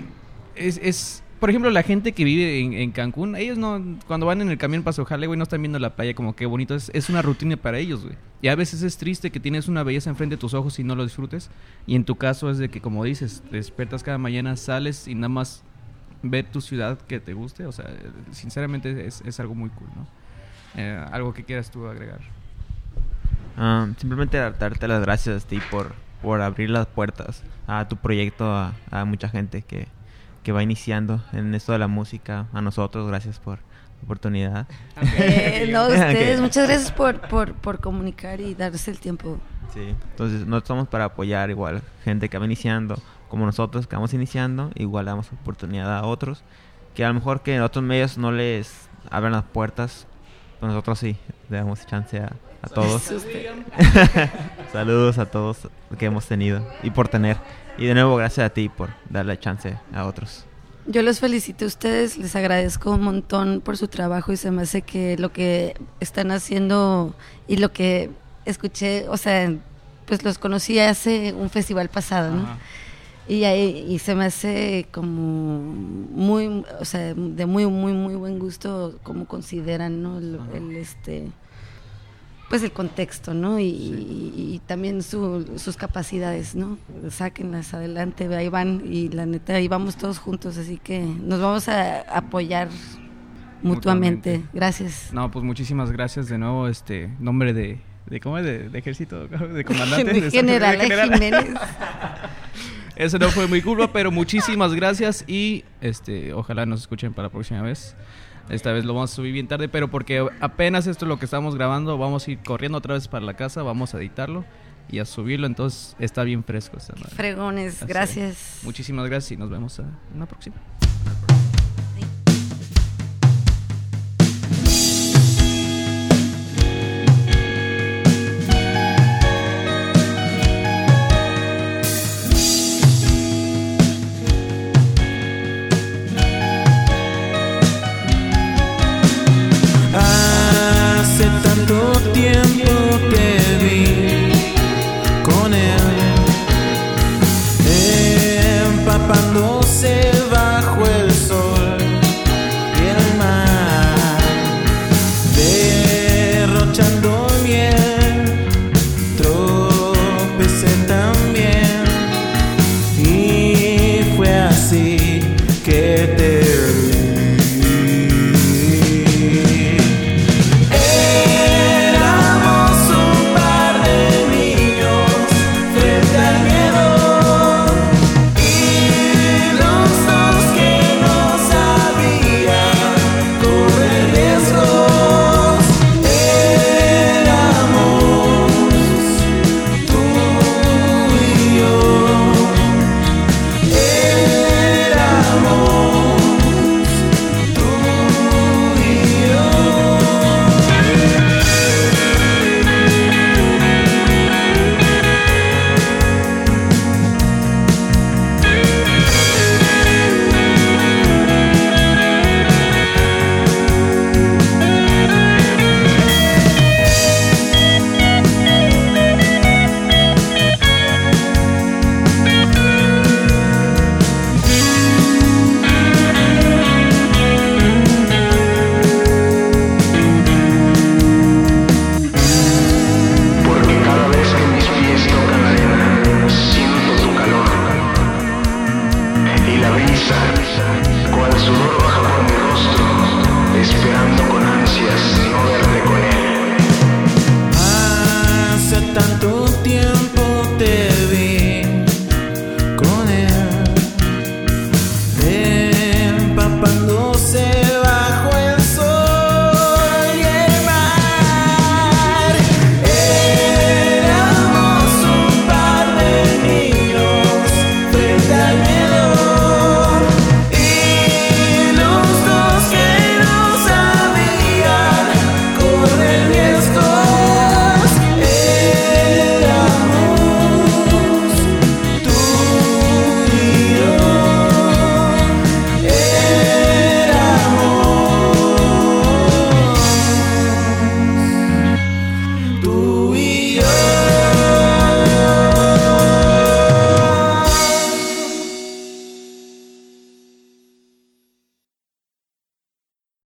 es, es por ejemplo, la gente que vive en, en Cancún, ellos no, cuando van en el camión para su jale, güey, no están viendo la playa como qué bonito. Es, es una rutina para ellos, güey. Y a veces es triste que tienes una belleza enfrente de tus ojos y no lo disfrutes. Y en tu caso es de que, como dices, te despiertas cada mañana, sales y nada más ver tu ciudad que te guste. O sea, sinceramente es, es algo muy cool, ¿no? Eh, algo que quieras tú agregar. Ah, simplemente dar- darte las gracias a ti por, por abrir las puertas a tu proyecto, a, a mucha gente que, que va iniciando en esto de la música, a nosotros, gracias por la oportunidad. Eh, no, ustedes, Ok. muchas gracias por, por, por comunicar y darse el tiempo. Sí, entonces no estamos para apoyar igual gente que va iniciando, como nosotros que vamos iniciando, igual damos oportunidad a otros, que a lo mejor que en otros medios no les abran las puertas, pues nosotros sí, le damos chance a, a todos. Saludos a todos que hemos tenido y por tener. Y de nuevo, gracias a ti por darle chance a otros. Yo los felicito a ustedes, les agradezco un montón por su trabajo y se me hace que lo que están haciendo y lo que escuché, o sea, pues los conocí hace un festival pasado, ¿no? Ajá. Y, ahí- y se me hace como muy, o sea, de muy, muy, muy buen gusto como consideran, ¿no? El, este, pues el contexto, ¿no? Y, y- y también su- sus capacidades, ¿no? Sáquenlas adelante, ahí van y la neta, ahí vamos todos juntos, así que nos vamos a apoyar mutuamente. Mutuamente. Gracias. No, pues muchísimas gracias de nuevo, este, nombre de, de ¿cómo es? De, de ejército, de comandante. de- General de general. Jiménez. Eso no fue mi culpa, pero muchísimas gracias y este, ojalá nos escuchen para la próxima vez. Esta vez lo vamos a subir bien tarde, pero porque apenas esto es lo que estamos grabando, vamos a ir corriendo otra vez para la casa, vamos a editarlo y a subirlo, entonces está bien fresco esta madre. Fregones, Así. gracias. Muchísimas gracias y nos vemos en la próxima.